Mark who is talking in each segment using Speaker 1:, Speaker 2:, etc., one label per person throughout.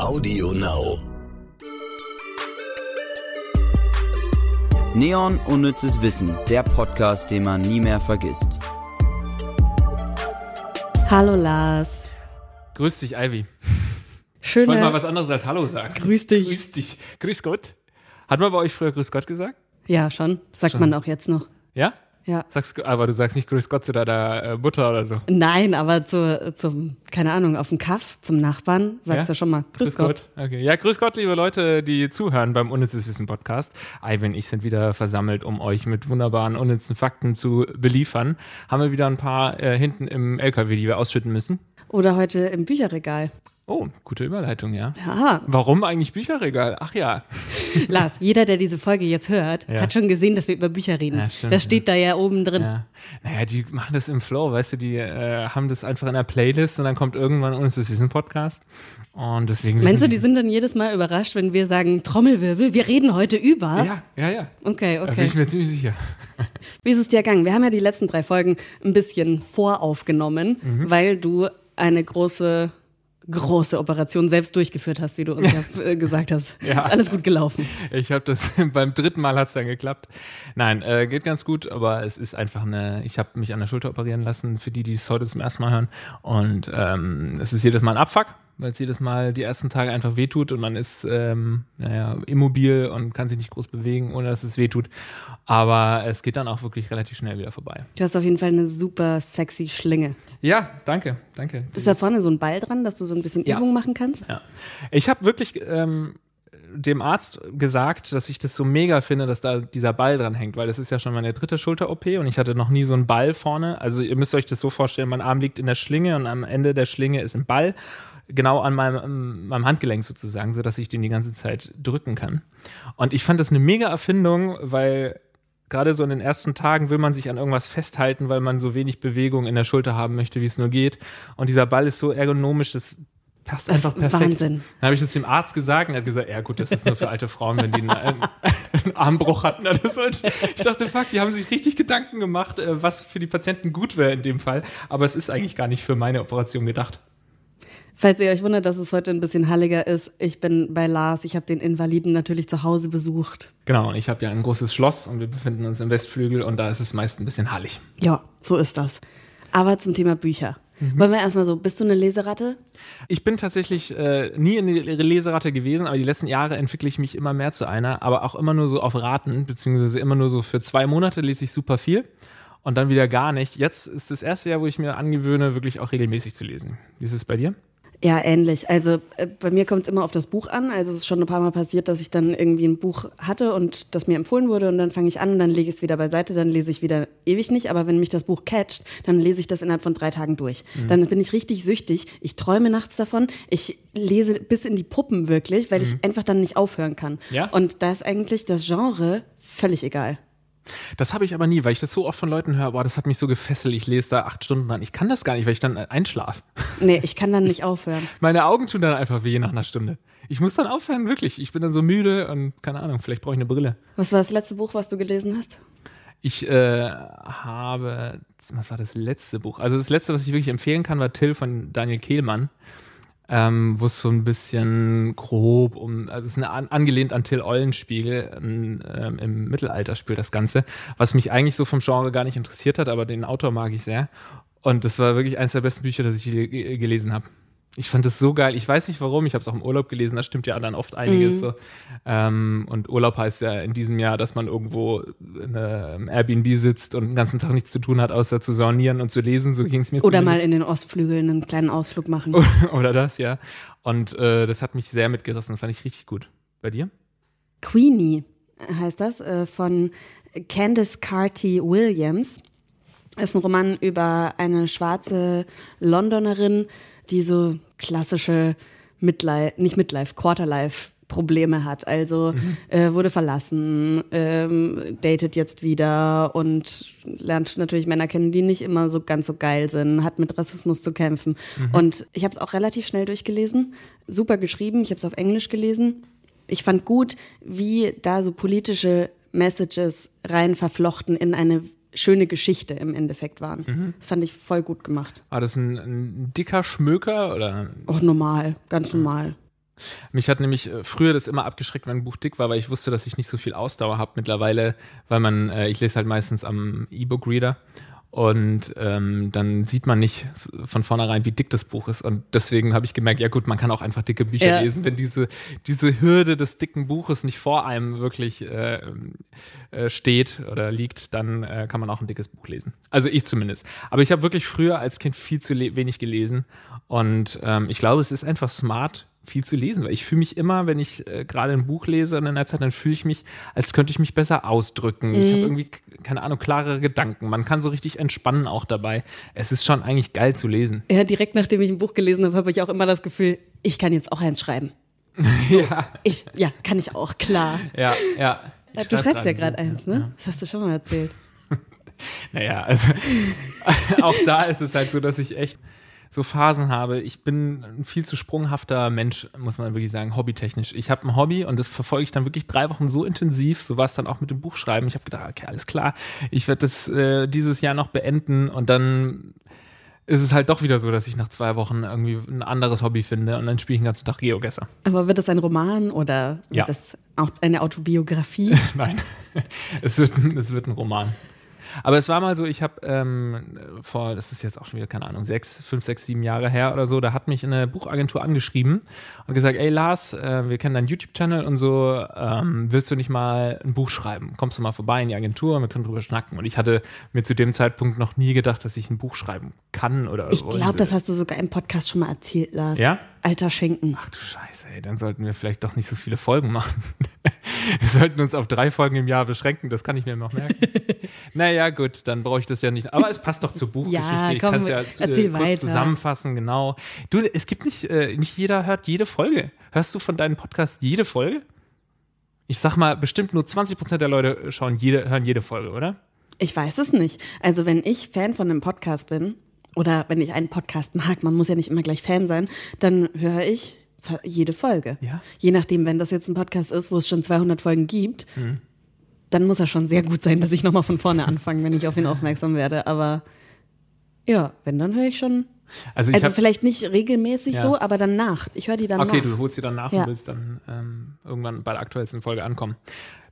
Speaker 1: Audio Now.
Speaker 2: Neon Unnützes Wissen, der Podcast, den man nie mehr vergisst.
Speaker 3: Hallo Lars.
Speaker 4: Grüß dich, Ivy.
Speaker 3: Schön.
Speaker 4: Ich wollte mal was anderes als Hallo sagen.
Speaker 3: Grüß dich.
Speaker 4: Grüß dich. Grüß Gott. Hat man bei euch früher Grüß Gott gesagt?
Speaker 3: Ja, schon. Sagt
Speaker 4: Schon.
Speaker 3: man auch jetzt noch.
Speaker 4: Ja?
Speaker 3: Ja.
Speaker 4: Sagst, aber du sagst nicht Grüß Gott zu deiner äh, Mutter oder so.
Speaker 3: Nein, aber zu, zum, keine Ahnung, auf dem Kaff zum Nachbarn sagst
Speaker 4: Ja?
Speaker 3: du schon mal Grüß, Gott.
Speaker 4: Okay. Ja, grüß Gott, liebe Leute, die zuhören beim Unnützes Wissen Podcast. Ivy und ich sind wieder versammelt, um euch mit wunderbaren, unnützen Fakten zu beliefern. Haben wir wieder ein paar äh, hinten im LKW, die wir ausschütten müssen.
Speaker 3: Oder heute im Bücherregal.
Speaker 4: Oh, gute Überleitung, ja.
Speaker 3: Ja,
Speaker 4: Warum eigentlich Bücherregal? Ach ja.
Speaker 3: Lars, jeder, der diese Folge jetzt hört,
Speaker 4: Ja.
Speaker 3: hat schon gesehen, dass wir über Bücher reden.
Speaker 4: Ja, stimmt,
Speaker 3: das steht da ja oben drin.
Speaker 4: Ja. Naja, die machen das im Flow, weißt du, die äh, haben das einfach in der Playlist und dann kommt irgendwann uns das Wissen-Podcast. Und deswegen.
Speaker 3: Meinst du,
Speaker 4: wissen
Speaker 3: die sind dann jedes Mal überrascht, wenn wir sagen, Trommelwirbel, wir reden heute über?
Speaker 4: Ja, ja, ja.
Speaker 3: Okay,
Speaker 4: Da bin
Speaker 3: okay.
Speaker 4: ich mir ziemlich sicher.
Speaker 3: Wie ist es dir ergangen? Wir haben ja die letzten drei Folgen ein bisschen voraufgenommen,
Speaker 4: Mhm.
Speaker 3: weil du eine große, große Operation selbst durchgeführt hast, wie du uns ja äh, gesagt hast.
Speaker 4: Ja.
Speaker 3: Ist alles gut gelaufen.
Speaker 4: Ich habe das beim dritten Mal hat es dann geklappt. Nein, äh, geht ganz gut, aber es ist einfach eine. Ich habe mich an der Schulter operieren lassen, für die, die es heute zum ersten Mal hören. Und ähm, es ist jedes Mal ein Abfuck, weil es jedes Mal die ersten Tage einfach wehtut und man ist ähm, naja, immobil und kann sich nicht groß bewegen, ohne dass es wehtut. Aber es geht dann auch wirklich relativ schnell wieder vorbei.
Speaker 3: Du hast auf jeden Fall eine super sexy Schlinge.
Speaker 4: Ja, danke, danke.
Speaker 3: Ist da vorne so ein Ball dran, dass du so ein bisschen
Speaker 4: Ja.
Speaker 3: Übung machen kannst?
Speaker 4: Ja. Ich habe wirklich ähm, dem Arzt gesagt, dass ich das so mega finde, dass da dieser Ball dran hängt, weil das ist ja schon meine dritte Schulter-OP und ich hatte noch nie so einen Ball vorne. Also ihr müsst euch das so vorstellen, mein Arm liegt in der Schlinge und am Ende der Schlinge ist ein Ball, genau an meinem, meinem Handgelenk sozusagen, sodass ich den die ganze Zeit drücken kann. Und ich fand das eine mega Erfindung, weil gerade so in den ersten Tagen will man sich an irgendwas festhalten, weil man so wenig Bewegung in der Schulter haben möchte, wie es nur geht. Und dieser Ball ist so ergonomisch, das passt
Speaker 3: Das
Speaker 4: einfach perfekt.
Speaker 3: Wahnsinn.
Speaker 4: Dann habe ich das dem Arzt gesagt und er hat gesagt, ja gut, das ist nur für alte Frauen, wenn die einen, einen Armbruch hatten. Ich dachte, fuck, die haben sich richtig Gedanken gemacht, äh, was für die Patienten gut wäre in dem Fall. Aber es ist eigentlich gar nicht für meine Operation gedacht.
Speaker 3: Falls ihr euch wundert, dass es heute ein bisschen halliger ist, ich bin bei Lars. Ich habe den Invaliden natürlich zu Hause besucht.
Speaker 4: Genau, und ich habe ja ein großes Schloss und wir befinden uns im Westflügel und da ist es meist ein bisschen hallig.
Speaker 3: Ja, so ist das. Aber zum Thema Bücher.
Speaker 4: Mhm.
Speaker 3: Wollen wir erstmal so, bist du eine Leseratte?
Speaker 4: Ich bin tatsächlich äh, nie eine Leseratte gewesen, aber die letzten Jahre entwickle ich mich immer mehr zu einer, aber auch immer nur so auf Raten, beziehungsweise immer nur so für zwei Monate lese ich super viel und dann wieder gar nicht. Jetzt ist das erste Jahr, wo ich mir angewöhne, wirklich auch regelmäßig zu lesen. Wie ist es bei dir?
Speaker 3: Ja, ähnlich. Also äh, bei mir kommt es immer auf das Buch an. Also es ist schon ein paar Mal passiert, dass ich dann irgendwie ein Buch hatte und das mir empfohlen wurde und dann fange ich an, dann lege ich es wieder beiseite, dann lese ich wieder ewig nicht. Aber wenn mich das Buch catcht, dann lese ich das innerhalb von drei Tagen durch. Dann bin ich richtig süchtig. Ich träume nachts davon. Ich lese bis in die Puppen wirklich, weil ich einfach dann nicht aufhören kann.
Speaker 4: Ja?
Speaker 3: Und da ist eigentlich das Genre völlig egal.
Speaker 4: Das habe ich aber nie, weil ich das so oft von Leuten höre, boah, das hat mich so gefesselt, ich lese da acht Stunden an. Ich kann das gar nicht, weil ich dann einschlafe.
Speaker 3: Nee, ich kann dann nicht aufhören.
Speaker 4: Meine Augen tun dann einfach weh nach einer Stunde. Ich muss dann aufhören, wirklich. Ich bin dann so müde und keine Ahnung, vielleicht brauche ich eine Brille.
Speaker 3: Was war das letzte Buch, was du gelesen hast?
Speaker 4: Ich äh, habe, was war das letzte Buch? Also das letzte, was ich wirklich empfehlen kann, war Till von Daniel Kehlmann, ähm, wo es so ein bisschen grob um, also es ist eine, an, angelehnt an Till Eulenspiegel, ähm, ähm, im Mittelalter spielt das Ganze, was mich eigentlich so vom Genre gar nicht interessiert hat, aber den Autor mag ich sehr. Und das war wirklich eines der besten Bücher, das ich gelesen habe. Ich fand das so geil. Ich weiß nicht warum. Ich habe es auch im Urlaub gelesen. Da stimmt ja dann oft einiges. So. Ähm, und Urlaub heißt ja in diesem Jahr, dass man irgendwo in einem Airbnb sitzt und den ganzen Tag nichts zu tun hat, außer zu saunieren und zu lesen. So ging es mir
Speaker 3: Oder mal
Speaker 4: zumindest.
Speaker 3: in den Ostflügeln einen kleinen Ausflug machen.
Speaker 4: Oder das, ja. Und äh, das hat mich sehr mitgerissen. Fand ich richtig gut. Bei dir?
Speaker 3: Queenie heißt das, äh, von Candice Carty Williams. ist ein Roman über eine schwarze Londonerin, die so klassische Midlife, nicht Midlife, Quarterlife Probleme hat. Also äh, wurde verlassen, ähm, datet jetzt wieder und lernt natürlich Männer kennen, die nicht immer so ganz so geil sind, hat mit Rassismus zu kämpfen. Und ich habe es auch relativ schnell durchgelesen, super geschrieben, ich habe es auf Englisch gelesen. Ich fand gut, wie da so politische Messages rein verflochten in eine schöne Geschichte im Endeffekt waren.
Speaker 4: Mhm.
Speaker 3: Das fand ich voll gut gemacht.
Speaker 4: War das ein, ein dicker Schmöker oder?
Speaker 3: Auch normal, ganz normal.
Speaker 4: Mich hat nämlich äh, früher das immer abgeschreckt, wenn ein Buch dick war, weil ich wusste, dass ich nicht so viel Ausdauer habe mittlerweile, weil man, äh, ich lese halt meistens am E-Book-Reader und ähm, dann sieht man nicht von vornherein, wie dick das Buch ist. Und deswegen habe ich gemerkt, ja gut, man kann auch einfach dicke Bücher
Speaker 3: Ja.
Speaker 4: lesen, wenn diese, diese Hürde des dicken Buches nicht vor einem wirklich äh, äh, steht oder liegt, dann äh, kann man auch ein dickes Buch lesen. Also ich zumindest. Aber ich habe wirklich früher als Kind viel zu wenig gelesen. Und ähm, ich glaube, es ist einfach smart, viel zu lesen, weil ich fühle mich immer, wenn ich äh, gerade ein Buch lese in einer Zeit, dann fühle ich mich, als könnte ich mich besser ausdrücken. Ich habe irgendwie, keine Ahnung, klarere Gedanken. Man kann so richtig entspannen auch dabei. Es ist schon eigentlich geil zu lesen.
Speaker 3: Ja, direkt nachdem ich ein Buch gelesen habe, habe ich auch immer das Gefühl, ich kann jetzt auch eins schreiben.
Speaker 4: ja,
Speaker 3: Ich, ja, kann ich auch, klar.
Speaker 4: ja, ja. Ich
Speaker 3: Ja, du
Speaker 4: schreib
Speaker 3: schreibst ja
Speaker 4: gerade
Speaker 3: gerade
Speaker 4: ein
Speaker 3: eins, ne? Das hast du schon mal erzählt.
Speaker 4: Naja, also auch da ist es halt so, dass ich echt so Phasen habe. Ich bin ein viel zu sprunghafter Mensch, muss man wirklich sagen, hobbytechnisch. Ich habe ein Hobby und das verfolge ich dann wirklich drei Wochen so intensiv. So war es dann auch mit dem Buchschreiben. Ich habe gedacht, okay, alles klar, ich werde das äh, dieses Jahr noch beenden und dann ist es halt doch wieder so, dass ich nach zwei Wochen irgendwie ein anderes Hobby finde und dann spiele ich den ganzen Tag Geogesser.
Speaker 3: Aber wird das ein Roman oder wird
Speaker 4: Ja.
Speaker 3: das auch eine Autobiografie?
Speaker 4: Nein, es wird, es wird ein Roman. Aber es war mal so, ich habe ähm, vor, das ist jetzt auch schon wieder, keine Ahnung, sechs, fünf, sechs, sieben Jahre her oder so, da hat mich eine Buchagentur angeschrieben und gesagt, ey Lars, äh, wir kennen deinen YouTube-Channel und so, ähm, willst du nicht mal ein Buch schreiben? Kommst du mal vorbei in die Agentur und wir können drüber schnacken. Und ich hatte mir zu dem Zeitpunkt noch nie gedacht, dass ich ein Buch schreiben kann oder
Speaker 3: Ich
Speaker 4: wollen
Speaker 3: glaube, das hast du sogar im Podcast schon mal erzählt, Lars.
Speaker 4: Ja?
Speaker 3: Alter Schinken.
Speaker 4: Ach du Scheiße, ey, dann sollten wir vielleicht doch nicht so viele Folgen machen. wir sollten uns auf drei Folgen im Jahr beschränken, das kann ich mir noch merken. naja, gut, dann brauche ich das ja nicht. Aber es passt doch zur Buchgeschichte.
Speaker 3: Ja,
Speaker 4: ich kann es ja zu, äh, kurz
Speaker 3: weiter.
Speaker 4: zusammenfassen, genau. Du, es gibt nicht, äh, nicht jeder hört jede Folge. Hörst du von deinem Podcast jede Folge? Ich sag mal, bestimmt nur 20% der Leute schauen jede, hören jede Folge, oder?
Speaker 3: Ich weiß es nicht. Also wenn ich Fan von einem Podcast bin oder wenn ich einen Podcast mag, man muss ja nicht immer gleich Fan sein, dann höre ich jede Folge.
Speaker 4: Ja.
Speaker 3: Je nachdem, wenn das jetzt ein Podcast ist, wo es schon 200 Folgen gibt,
Speaker 4: Mhm.
Speaker 3: Dann muss er schon sehr gut sein, dass ich nochmal von vorne anfange, wenn ich auf ihn aufmerksam werde. Aber ja, wenn, dann höre ich schon.
Speaker 4: Also ich
Speaker 3: Also
Speaker 4: hab,
Speaker 3: vielleicht nicht regelmäßig
Speaker 4: Ja.
Speaker 3: so, aber dann nach. Ich höre die dann
Speaker 4: Okay,
Speaker 3: nach.
Speaker 4: du holst sie dann nach
Speaker 3: Ja.
Speaker 4: und willst dann ähm, irgendwann bei der aktuellsten Folge ankommen.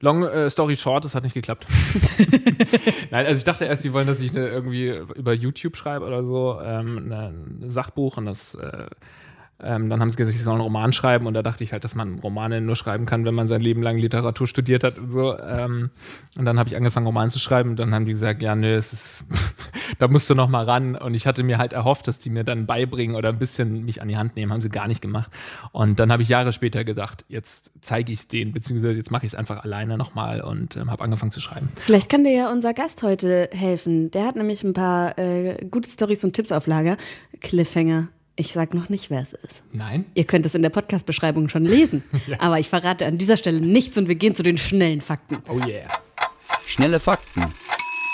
Speaker 4: Long äh, Story Short, das hat nicht geklappt. Nein, also ich dachte erst, die wollen, dass ich eine, irgendwie über YouTube schreibe oder so, ähm, eine, ein Sachbuch und das äh, ähm, dann haben sie gesagt, ich soll einen Roman schreiben und da dachte ich halt, dass man Romane nur schreiben kann, wenn man sein Leben lang Literatur studiert hat und so. Ähm, und dann habe ich angefangen, Roman zu schreiben und dann haben die gesagt, ja, nö, es ist, da musst du noch mal ran. Und ich hatte mir halt erhofft, dass die mir dann beibringen oder ein bisschen mich an die Hand nehmen, haben sie gar nicht gemacht. Und dann habe ich Jahre später gedacht, jetzt zeige ich es denen, beziehungsweise jetzt mache ich es einfach alleine nochmal und ähm, habe angefangen zu schreiben.
Speaker 3: Vielleicht kann dir ja unser Gast heute helfen. Der hat nämlich ein paar äh, gute Stories und Tipps auf Lager. Cliffhanger. Ich sag noch nicht, wer es ist.
Speaker 4: Nein?
Speaker 3: Ihr könnt es in der Podcast-Beschreibung schon lesen. Aber ich verrate an dieser Stelle nichts und wir gehen zu den schnellen Fakten.
Speaker 4: Oh yeah.
Speaker 2: Schnelle Fakten.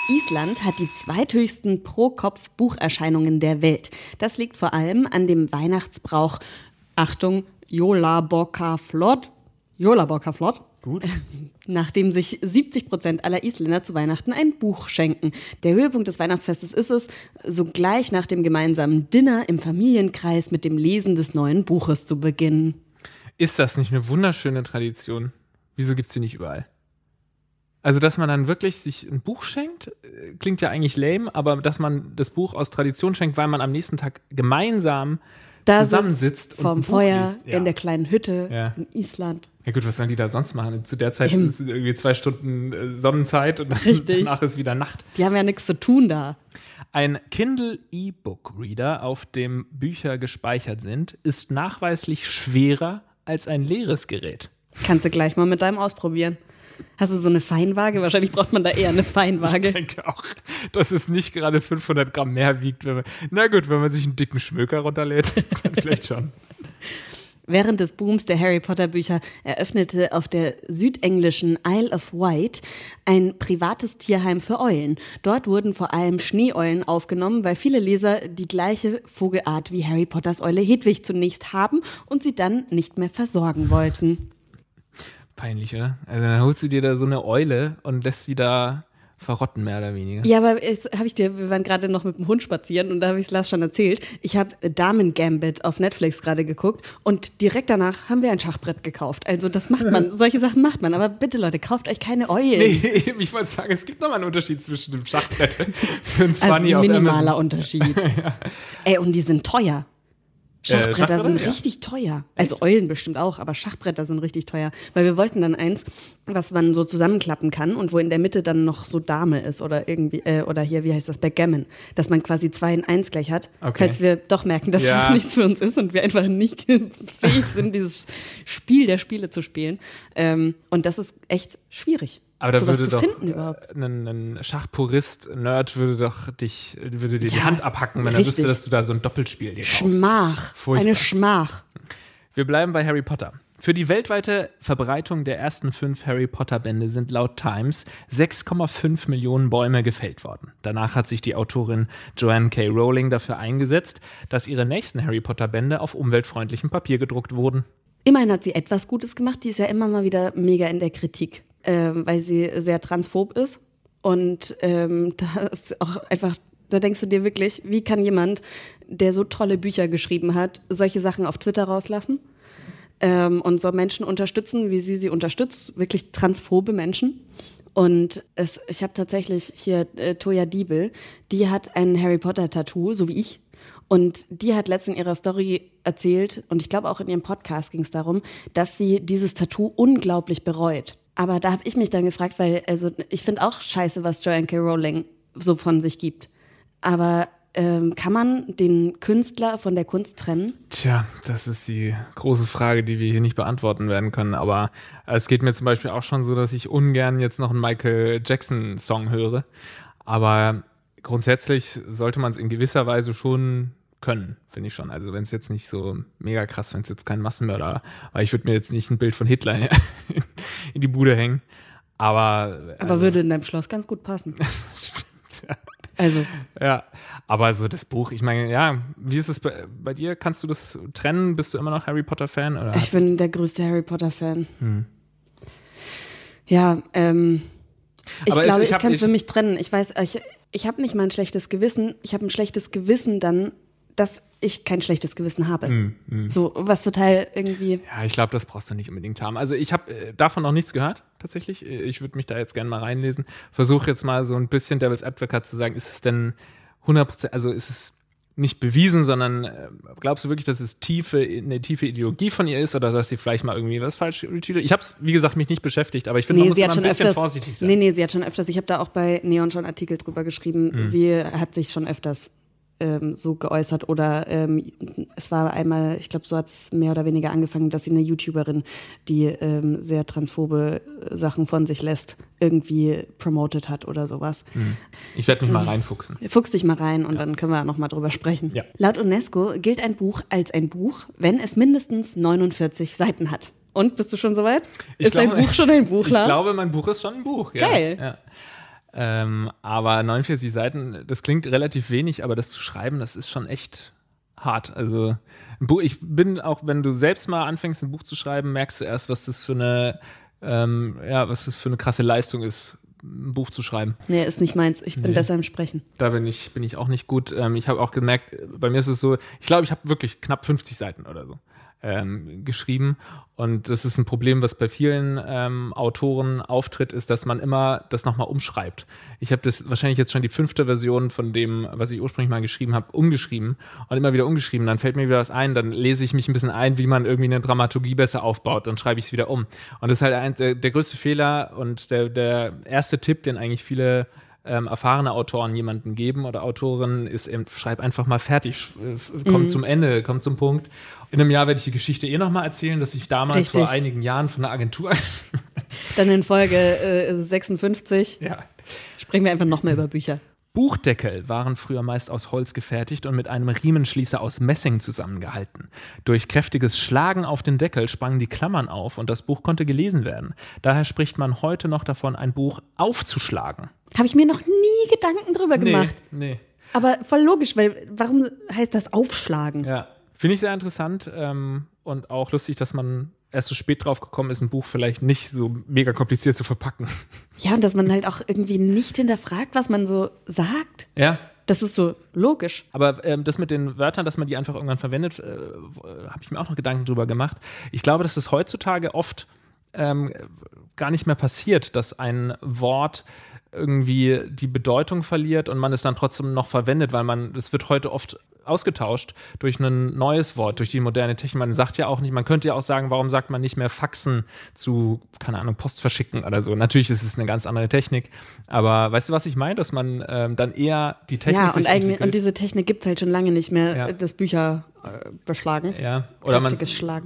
Speaker 3: Island hat die zweithöchsten Pro-Kopf-Bucherscheinungen der Welt. Das liegt vor allem an dem Weihnachtsbrauch, Achtung, Jólabokaflot. Jólabokaflot.
Speaker 4: Gut.
Speaker 3: Nachdem sich 70 Prozent aller Isländer zu Weihnachten ein Buch schenken. Der Höhepunkt des Weihnachtsfestes ist es, sogleich nach dem gemeinsamen Dinner im Familienkreis mit dem Lesen des neuen Buches zu beginnen.
Speaker 4: Ist das nicht eine wunderschöne Tradition? Wieso gibt's die nicht überall? Also, dass man dann wirklich sich ein Buch schenkt, äh, klingt ja eigentlich lame, aber dass man das Buch aus Tradition schenkt, weil man am nächsten Tag gemeinsam
Speaker 3: Da
Speaker 4: zusammensitzt
Speaker 3: sitzt
Speaker 4: und
Speaker 3: vorm Feuer.
Speaker 4: Ja.
Speaker 3: in der kleinen Hütte
Speaker 4: Ja.
Speaker 3: in Island.
Speaker 4: ja gut, was sollen die da sonst machen? Zu der Zeit
Speaker 3: Eben.
Speaker 4: ist es irgendwie zwei Stunden äh, Sonnenzeit und danach ist wieder Nacht.
Speaker 3: Die haben ja nichts zu tun da.
Speaker 4: Ein Kindle E-Book Reader, auf dem Bücher gespeichert sind, ist nachweislich schwerer als ein leeres Gerät.
Speaker 3: Kannst du gleich mal mit deinem ausprobieren. Hast du so eine Feinwaage? Wahrscheinlich braucht man da eher eine Feinwaage.
Speaker 4: Ich denke auch, dass es nicht gerade 500 Gramm mehr wiegt. Wenn man, na gut, wenn man sich einen dicken Schmöker runterlädt, dann vielleicht schon.
Speaker 3: Während des Booms der Harry Potter Bücher eröffnete auf der südenglischen Isle of Wight ein privates Tierheim für Eulen. Dort wurden vor allem Schneeeulen aufgenommen, weil viele Leser die gleiche Vogelart wie Harry Potters Eule Hedwig zunächst haben und sie dann nicht mehr versorgen wollten.
Speaker 4: Peinlich, oder? Also dann holst du dir da so eine Eule und lässt sie da verrotten, mehr oder weniger.
Speaker 3: Ja, aber habe ich dir, wir waren gerade noch mit dem Hund spazieren und da habe ich es Lars schon erzählt. Ich habe Damen Gambit auf Netflix gerade geguckt und direkt danach haben wir ein Schachbrett gekauft. Also das macht man, solche Sachen macht man. Aber bitte Leute, kauft euch keine Eulen.
Speaker 4: Nee, ich wollte sagen, es gibt nochmal einen Unterschied zwischen dem Schachbrett für ein 20
Speaker 3: also
Speaker 4: auf
Speaker 3: minimaler
Speaker 4: Amazon.
Speaker 3: Unterschied. ja. Ey, und die sind teuer. Schachbretter, Schachbretter sind ja. richtig teuer. Also Eulen bestimmt auch, aber Schachbretter sind richtig teuer. Weil wir wollten dann eins, was man so zusammenklappen kann und wo in der Mitte dann noch so Dame ist oder irgendwie, äh, oder hier, wie heißt das, Backgammon. Dass man quasi zwei in eins gleich hat, okay. falls wir doch merken, dass ja. Schach nichts für uns ist und wir einfach nicht fähig sind, dieses Spiel der Spiele zu spielen. Ähm, und das ist echt schwierig.
Speaker 4: Aber da würde doch ein, ein Schachpurist, Nerd würde doch dich, würde dir ja, die Hand abhacken, wenn richtig. er wüsste, dass du da so ein Doppelspiel dir kaufst.
Speaker 3: Schmach. Furchtbar. Eine Schmach.
Speaker 4: Wir bleiben bei Harry Potter. Für die weltweite Verbreitung der ersten fünf Harry Potter-Bände sind laut Times 6,5 Millionen Bäume gefällt worden. Danach hat sich die Autorin Joanne K. Rowling dafür eingesetzt, dass ihre nächsten Harry Potter-Bände auf umweltfreundlichem Papier gedruckt wurden.
Speaker 3: Immerhin hat sie etwas Gutes gemacht, die ist ja immer mal wieder mega in der Kritik ähm, weil sie sehr transphob ist. Und ähm, da ist auch einfach, da denkst du dir wirklich, wie kann jemand, der so tolle Bücher geschrieben hat, solche Sachen auf Twitter rauslassen? Ähm, und so Menschen unterstützen, wie sie sie unterstützt, wirklich transphobe Menschen. Und es, ich habe tatsächlich hier äh, Toya Diebel, die hat ein Harry Potter Tattoo, so wie ich. Und die hat letztens in ihrer Story erzählt, und ich glaube auch in ihrem Podcast ging es darum, dass sie dieses Tattoo unglaublich bereut. Aber da habe ich mich dann gefragt, weil, also ich finde auch scheiße, was Joanne K. Rowling so von sich gibt. Aber ähm, kann man den Künstler von der Kunst trennen?
Speaker 4: Tja, das ist die große Frage, die wir hier nicht beantworten werden können. Aber es geht mir zum Beispiel auch schon so, dass ich ungern jetzt noch einen Michael Jackson-Song höre. Aber grundsätzlich sollte man es in gewisser Weise schon können, finde ich schon. Also wenn es jetzt nicht so mega krass, wenn es jetzt kein Massenmörder, weil ich würde mir jetzt nicht ein Bild von Hitler in die Bude hängen. Aber.
Speaker 3: Aber also, würde in deinem Schloss ganz gut passen.
Speaker 4: Stimmt, ja. Also. Ja, aber so das Buch, ich meine, ja, wie ist es bei, bei, dir? Kannst du das trennen? Bist du immer noch Harry Potter-Fan?
Speaker 3: Ich bin der größte Harry Potter-Fan. Hm. Ja, ähm. Ich aber glaube, es, ich, ich kann es für mich trennen. Ich weiß, ich, ich habe nicht mal ein schlechtes Gewissen. Ich habe ein schlechtes Gewissen dann, dass ich kein schlechtes Gewissen habe. Mm, mm. So, was total irgendwie.
Speaker 4: Ja, ich glaube, das brauchst du nicht unbedingt haben. Also ich habe äh, davon noch nichts gehört, tatsächlich. Ich würde mich da jetzt gerne mal reinlesen. Versuche jetzt mal so ein bisschen Devil's Advocate zu sagen, ist es denn 100%, also ist es nicht bewiesen, sondern äh, glaubst du wirklich, dass es tiefe, eine tiefe Ideologie von ihr ist oder dass sie vielleicht mal irgendwie was falsch Ich habe es, wie gesagt, mich nicht beschäftigt, aber ich finde, nee, man muss mal ein bisschen
Speaker 3: öfters,
Speaker 4: vorsichtig sein.
Speaker 3: Nee, nee, sie hat schon öfters, ich habe da auch bei Neon schon Artikel drüber geschrieben, mhm. sie hat sich schon öfters ähm, so geäußert oder ähm, es war einmal, ich glaube, so hat es mehr oder weniger angefangen, dass sie eine YouTuberin, die ähm, sehr transphobe Sachen von sich lässt, irgendwie promoted hat oder sowas.
Speaker 4: Hm. Ich werde mich mal reinfuchsen.
Speaker 3: Fuchs dich mal rein und ja. dann können wir noch mal drüber sprechen.
Speaker 4: Ja.
Speaker 3: Laut UNESCO gilt ein Buch als ein Buch, wenn es mindestens 49 Seiten hat. Und bist du schon soweit?
Speaker 4: Ich
Speaker 3: ist
Speaker 4: glaube,
Speaker 3: dein Buch schon ein Buch,
Speaker 4: Lars? Ich glaube, mein Buch ist schon ein Buch.
Speaker 3: Ja. Geil.
Speaker 4: Ja. Ähm, aber 49 Seiten, das klingt relativ wenig, aber das zu schreiben, das ist schon echt hart. Also ich bin auch, wenn du selbst mal anfängst, ein Buch zu schreiben, merkst du erst, was das für eine, ähm, ja, was das für eine krasse Leistung ist, ein Buch zu schreiben.
Speaker 3: Nee, ist nicht meins. Ich bin nee. besser im Sprechen.
Speaker 4: Da bin ich, bin ich auch nicht gut. Ähm, ich habe auch gemerkt, bei mir ist es so, ich glaube, ich habe wirklich knapp 50 Seiten oder so ähm, geschrieben. Und das ist ein Problem, was bei vielen ähm, Autoren auftritt, ist, dass man immer das nochmal umschreibt. Ich habe das wahrscheinlich jetzt schon die fünfte Version von dem, was ich ursprünglich mal geschrieben habe, umgeschrieben und immer wieder umgeschrieben. Dann fällt mir wieder was ein, dann lese ich mich ein bisschen ein, wie man irgendwie eine Dramaturgie besser aufbaut, dann schreibe ich es wieder um. Und das ist halt ein, der, der größte Fehler und der, der erste Tipp, den eigentlich viele ähm, erfahrene Autoren jemanden geben oder Autorin ist, eben, schreib einfach mal fertig, komm mhm. zum Ende, komm zum Punkt. In einem Jahr werde ich die Geschichte eh nochmal erzählen, dass ich damals Richtig. vor einigen Jahren von der Agentur.
Speaker 3: Dann in Folge äh, 56
Speaker 4: ja.
Speaker 3: sprechen wir einfach nochmal über Bücher.
Speaker 4: Buchdeckel waren früher meist aus Holz gefertigt und mit einem Riemenschließer aus Messing zusammengehalten. Durch kräftiges Schlagen auf den Deckel sprangen die Klammern auf und das Buch konnte gelesen werden. Daher spricht man heute noch davon, ein Buch aufzuschlagen.
Speaker 3: Habe ich mir noch nie Gedanken drüber gemacht.
Speaker 4: Nee, nee.
Speaker 3: Aber voll logisch, weil warum heißt das Aufschlagen?
Speaker 4: Ja, finde ich sehr interessant ähm, und auch lustig, dass man erst so spät drauf gekommen ist, ein Buch vielleicht nicht so mega kompliziert zu verpacken.
Speaker 3: Ja, und dass man halt auch irgendwie nicht hinterfragt, was man so sagt.
Speaker 4: Ja.
Speaker 3: Das ist so logisch.
Speaker 4: Aber ähm, das mit den Wörtern, dass man die einfach irgendwann verwendet, äh, habe ich mir auch noch Gedanken drüber gemacht. Ich glaube, dass es heutzutage oft ähm, gar nicht mehr passiert, dass ein Wort irgendwie die Bedeutung verliert und man es dann trotzdem noch verwendet, weil man, es wird heute oft ausgetauscht durch ein neues Wort, durch die moderne Technik. Man sagt ja auch nicht, man könnte ja auch sagen, warum sagt man nicht mehr Faxen zu, keine Ahnung, Post verschicken oder so. Natürlich ist es eine ganz andere Technik, aber weißt du, was ich meine? Dass man ähm, dann eher die Technik
Speaker 3: Ja, und, eigentlich, und diese Technik gibt es halt schon lange nicht mehr,
Speaker 4: Ja.
Speaker 3: äh, des Bücherbeschlagens.
Speaker 4: Ja, oder man,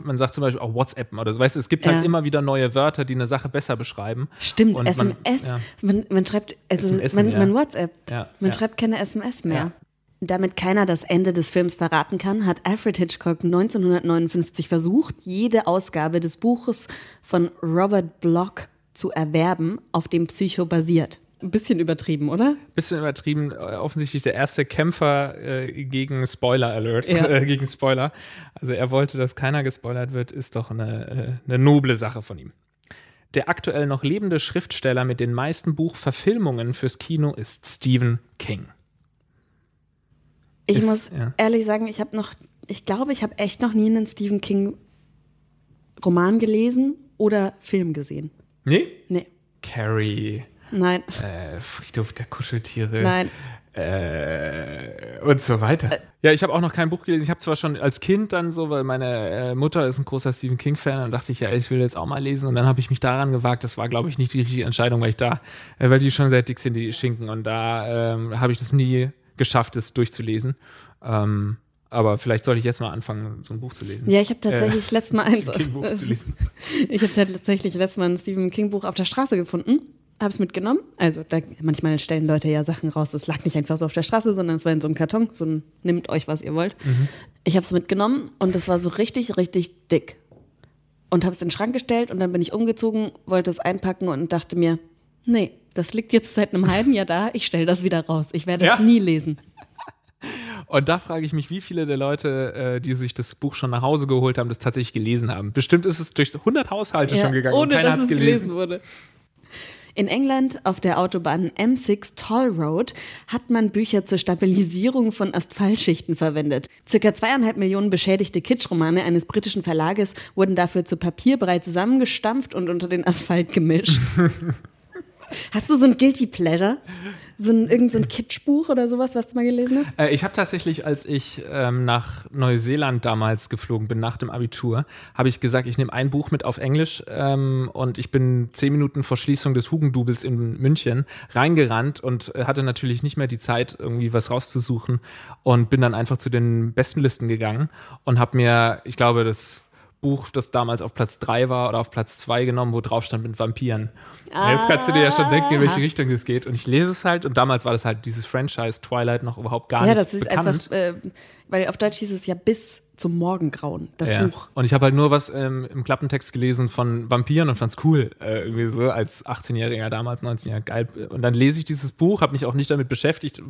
Speaker 4: man sagt zum Beispiel auch WhatsApp oder so. Weißt du, es gibt
Speaker 3: Ja.
Speaker 4: halt immer wieder neue Wörter, die eine Sache besser beschreiben.
Speaker 3: Stimmt,
Speaker 4: Und man-
Speaker 3: SMS.
Speaker 4: ja.
Speaker 3: Man, man schreibt, also
Speaker 4: SMS,
Speaker 3: man,
Speaker 4: ja.
Speaker 3: man WhatsApp.
Speaker 4: Ja,
Speaker 3: Man schreibt keine SMS mehr. Damit keiner das Ende des Films verraten kann, hat Alfred Hitchcock 1959 versucht, jede Ausgabe des Buches von Robert Bloch zu erwerben, auf dem Psycho basiert. Ein bisschen übertrieben, oder?
Speaker 4: Bisschen übertrieben, äh, offensichtlich der erste Kämpfer äh, gegen Spoiler Alerts,
Speaker 3: Ja.
Speaker 4: äh, gegen Spoiler. Also er wollte, dass keiner gespoilert wird, ist doch eine, äh, eine noble Sache von ihm. Der aktuell noch lebende Schriftsteller mit den meisten Buchverfilmungen fürs Kino ist Stephen King.
Speaker 3: Ich
Speaker 4: Ist-
Speaker 3: muss
Speaker 4: ja.
Speaker 3: ehrlich sagen, ich habe noch, ich glaube, ich habe echt noch nie einen Stephen King Roman gelesen oder Film gesehen.
Speaker 4: Nee?
Speaker 3: Nee,
Speaker 4: Carrie,
Speaker 3: nein,
Speaker 4: äh, Friedhof der Kuscheltiere.
Speaker 3: nein.
Speaker 4: Äh, und so weiter. Ja, ich habe auch noch kein Buch gelesen. Ich habe zwar schon als Kind dann so, weil meine äh, Mutter ist ein großer Stephen King-Fan, dann dachte ich, ja, ich will jetzt auch mal lesen. Und dann habe ich mich daran gewagt. Das war, glaube ich, nicht die richtige Entscheidung, weil ich da, äh, weil die schon sehr dick sind, die Schinken. Und da ähm, habe ich das nie geschafft, es durchzulesen. Ähm, aber vielleicht sollte ich jetzt mal anfangen, so ein Buch zu lesen.
Speaker 3: Ja, ich habe tatsächlich letztes Mal eins.
Speaker 4: Stephen King-Buch zu lesen.
Speaker 3: Ich habe tatsächlich letztes Mal ein Stephen King Buch auf der Straße gefunden, habe es mitgenommen. Also da, manchmal stellen Leute ja Sachen raus. Es lag nicht einfach so auf der Straße, sondern es war in so einem Karton. So ein, nehmt euch, was ihr wollt. Ich habe es mitgenommen und es war so richtig, richtig dick. Und habe es in den Schrank gestellt und dann bin ich umgezogen, wollte es einpacken und dachte mir, nee, das liegt jetzt seit einem halben Jahr da. Ich stelle das wieder raus. Ich werde es
Speaker 4: Ja.
Speaker 3: nie lesen.
Speaker 4: Und da frage ich mich, wie viele der Leute, äh, die sich das Buch schon nach Hause geholt haben, das tatsächlich gelesen haben. Bestimmt ist es durch 100 Haushalte
Speaker 3: Ja,
Speaker 4: schon gegangen und
Speaker 3: ohne
Speaker 4: keiner
Speaker 3: dass
Speaker 4: hat
Speaker 3: es
Speaker 4: es gelesen.
Speaker 3: gelesen wurde. In England auf der Autobahn M6 Toll Road hat man Bücher zur Stabilisierung von Asphaltschichten verwendet. Circa zweieinhalb Millionen beschädigte Kitschromane eines britischen Verlages wurden dafür zu Papierbrei zusammengestampft und unter den Asphalt gemischt. Hast du so ein Guilty Pleasure? So ein, irgend so ein Kitschbuch oder sowas, was du mal gelesen hast?
Speaker 4: Äh, ich habe tatsächlich, als ich ähm, nach Neuseeland damals geflogen bin, nach dem Abitur, habe ich gesagt, ich nehme ein Buch mit auf Englisch ähm, und ich bin zehn Minuten vor Schließung des Hugendubels in München reingerannt und äh, hatte natürlich nicht mehr die Zeit, irgendwie was rauszusuchen und bin dann einfach zu den besten Listen gegangen und habe mir, ich glaube, das Buch, das damals auf Platz drei war oder auf Platz zwei genommen, wo drauf stand mit Vampiren. Ja, Jetzt kannst du dir ja schon denken, in welche Richtung das geht. Und ich lese es halt und damals war das halt dieses Franchise Twilight noch überhaupt gar
Speaker 3: Ja,
Speaker 4: nicht
Speaker 3: das ist
Speaker 4: bekannt.
Speaker 3: einfach, äh, weil auf Deutsch hieß es ja bis zum Morgengrauen, das
Speaker 4: Ja.
Speaker 3: Buch.
Speaker 4: Und ich habe halt nur was ähm, im Klappentext gelesen von Vampiren und fand's cool, äh, irgendwie so als 18-Jähriger damals, 19-Jähriger, geil. Und dann lese ich dieses Buch, habe mich auch nicht damit beschäftigt,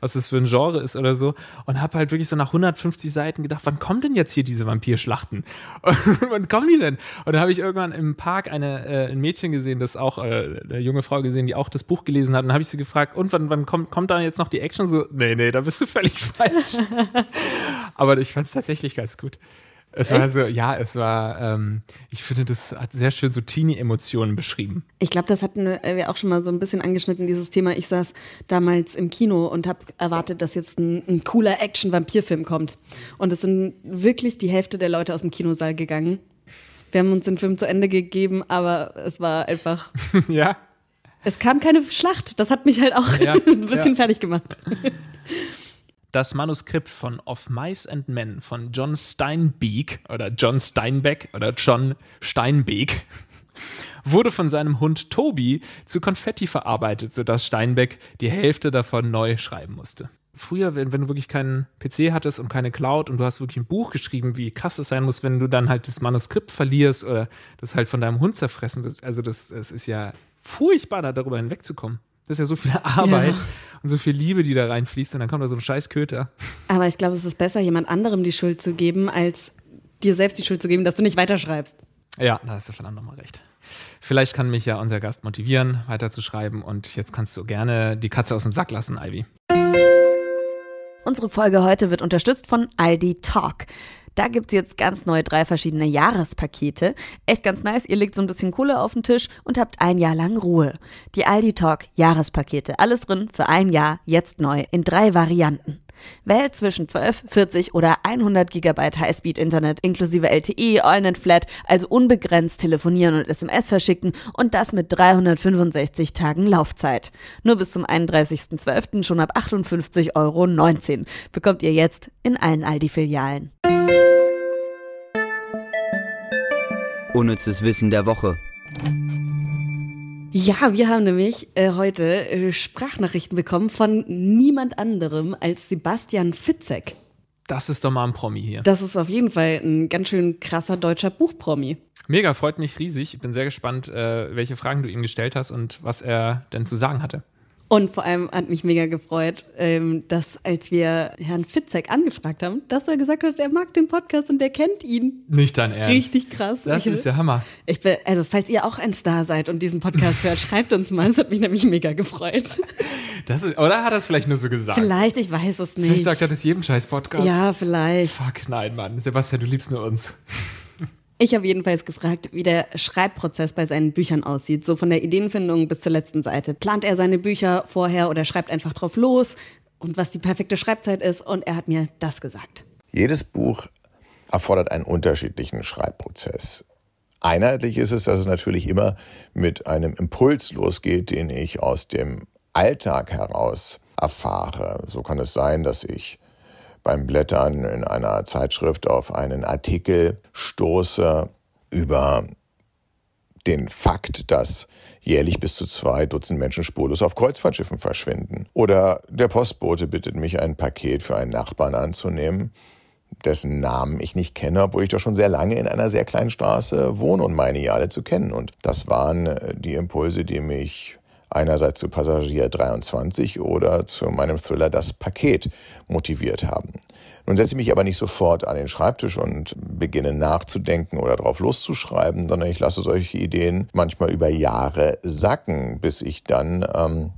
Speaker 4: was das für ein Genre ist oder so und habe halt wirklich so nach 150 Seiten gedacht, wann kommen denn jetzt hier diese Vampirschlachten? Wann kommen die denn? Und dann habe ich irgendwann im Park eine, äh, ein Mädchen gesehen, das auch, äh, eine junge Frau gesehen, die auch das Buch gelesen hat und habe ich sie gefragt, und wann, wann kommt, kommt da jetzt noch die Action? So, nee, nee, da bist du völlig falsch. Aber ich fand es tatsächlich ganz gut. Es war so, ja, es war, ähm, ich finde, das hat sehr schön so Teenie-Emotionen beschrieben.
Speaker 3: Ich glaube, das hatten wir auch schon mal so ein bisschen angeschnitten, dieses Thema. Ich saß damals im Kino und habe erwartet, dass jetzt ein, ein cooler Action-Vampir-Film kommt. Und es sind wirklich die Hälfte der Leute aus dem Kinosaal gegangen. Wir haben uns den Film zu Ende gegeben, aber es war einfach.
Speaker 4: ja.
Speaker 3: Es kam keine Schlacht. Das hat mich halt auch
Speaker 4: Ja,
Speaker 3: ein bisschen
Speaker 4: ja.
Speaker 3: fertig gemacht.
Speaker 4: Das Manuskript von Of Mice and Men von John Steinbeck oder John Steinbeck oder John Steinbeck wurde von seinem Hund Toby zu Konfetti verarbeitet, sodass Steinbeck die Hälfte davon neu schreiben musste. Früher, wenn, wenn du wirklich keinen PC hattest und keine Cloud und du hast wirklich ein Buch geschrieben, wie krass es sein muss, wenn du dann halt das Manuskript verlierst oder das halt von deinem Hund zerfressen wird. Also das, das ist ja furchtbar, da darüber hinwegzukommen. Das ist ja so viel Arbeit
Speaker 3: Ja.
Speaker 4: Und so viel Liebe, die da reinfließt und dann kommt da so ein scheiß Köter.
Speaker 3: Aber ich glaube, es ist besser, jemand anderem die Schuld zu geben, als dir selbst die Schuld zu geben, dass du nicht weiterschreibst.
Speaker 4: Ja, da hast du verdammt nochmal recht. Vielleicht kann mich ja unser Gast motivieren, weiterzuschreiben. Und jetzt kannst du gerne die Katze aus dem Sack lassen, Ivy.
Speaker 3: Unsere Folge heute wird unterstützt von Aldi Talk. Da gibt's jetzt ganz neue drei verschiedene Jahrespakete. Echt ganz nice. Ihr legt so ein bisschen Kohle auf den Tisch und habt ein Jahr lang Ruhe. Die Aldi Talk Jahrespakete. Alles drin für ein Jahr, jetzt neu, in drei Varianten. Wählt zwischen 12, 40 oder 100 GB Highspeed-Internet inklusive LTE, AllNet Flat, also unbegrenzt telefonieren und SMS verschicken und das mit 365 Tagen Laufzeit. Nur bis zum 31.12. schon ab 58,19 Euro bekommt ihr jetzt in allen Aldi-Filialen.
Speaker 2: Unnützes Wissen der Woche.
Speaker 3: Ja, wir haben nämlich äh, heute äh, Sprachnachrichten bekommen von niemand anderem als Sebastian Fitzek.
Speaker 4: Das ist doch mal ein Promi hier.
Speaker 3: Das ist auf jeden Fall ein ganz schön krasser deutscher Buchpromi.
Speaker 4: Mega, freut mich riesig. Ich bin sehr gespannt, äh, welche Fragen du ihm gestellt hast und was er denn zu sagen hatte.
Speaker 3: Und vor allem hat mich mega gefreut, ähm, dass als wir Herrn Fitzek angefragt haben, dass er gesagt hat, er mag den Podcast und er kennt ihn.
Speaker 4: Nicht dein Ernst.
Speaker 3: Richtig krass.
Speaker 4: Das
Speaker 3: ich,
Speaker 4: ist ja Hammer.
Speaker 3: Ich bin, also falls ihr auch ein Star seid und diesen Podcast hört, schreibt uns mal. Das hat mich nämlich mega gefreut.
Speaker 4: Das ist, oder hat er es vielleicht nur so gesagt?
Speaker 3: Vielleicht, ich weiß es nicht.
Speaker 4: Vielleicht sagt er das jedem scheiß Podcast.
Speaker 3: Ja, vielleicht.
Speaker 4: Fuck, nein, Mann. Sebastian, du liebst nur uns.
Speaker 3: Ich habe jedenfalls gefragt, wie der Schreibprozess bei seinen Büchern aussieht, so von der Ideenfindung bis zur letzten Seite. Plant er seine Bücher vorher oder schreibt einfach drauf los und was die perfekte Schreibzeit ist und er hat mir das gesagt.
Speaker 1: Jedes Buch erfordert einen unterschiedlichen Schreibprozess. Einheitlich ist es, dass es natürlich immer mit einem Impuls losgeht, den ich aus dem Alltag heraus erfahre. So kann es sein, dass ich beim Blättern in einer Zeitschrift auf einen Artikel stoße über den Fakt, dass jährlich bis zu zwei Dutzend Menschen spurlos auf Kreuzfahrtschiffen verschwinden. Oder der Postbote bittet mich, ein Paket für einen Nachbarn anzunehmen, dessen Namen ich nicht kenne, obwohl ich doch schon sehr lange in einer sehr kleinen Straße wohne und meine ja alle zu kennen. Und das waren äh, die Impulse, die mich einerseits zu Passagier 23 oder zu meinem Thriller Das Paket motiviert haben. Nun setze ich mich aber nicht sofort an den Schreibtisch und beginne nachzudenken oder drauf loszuschreiben, sondern ich lasse solche Ideen manchmal über Jahre sacken, bis ich dann ähm,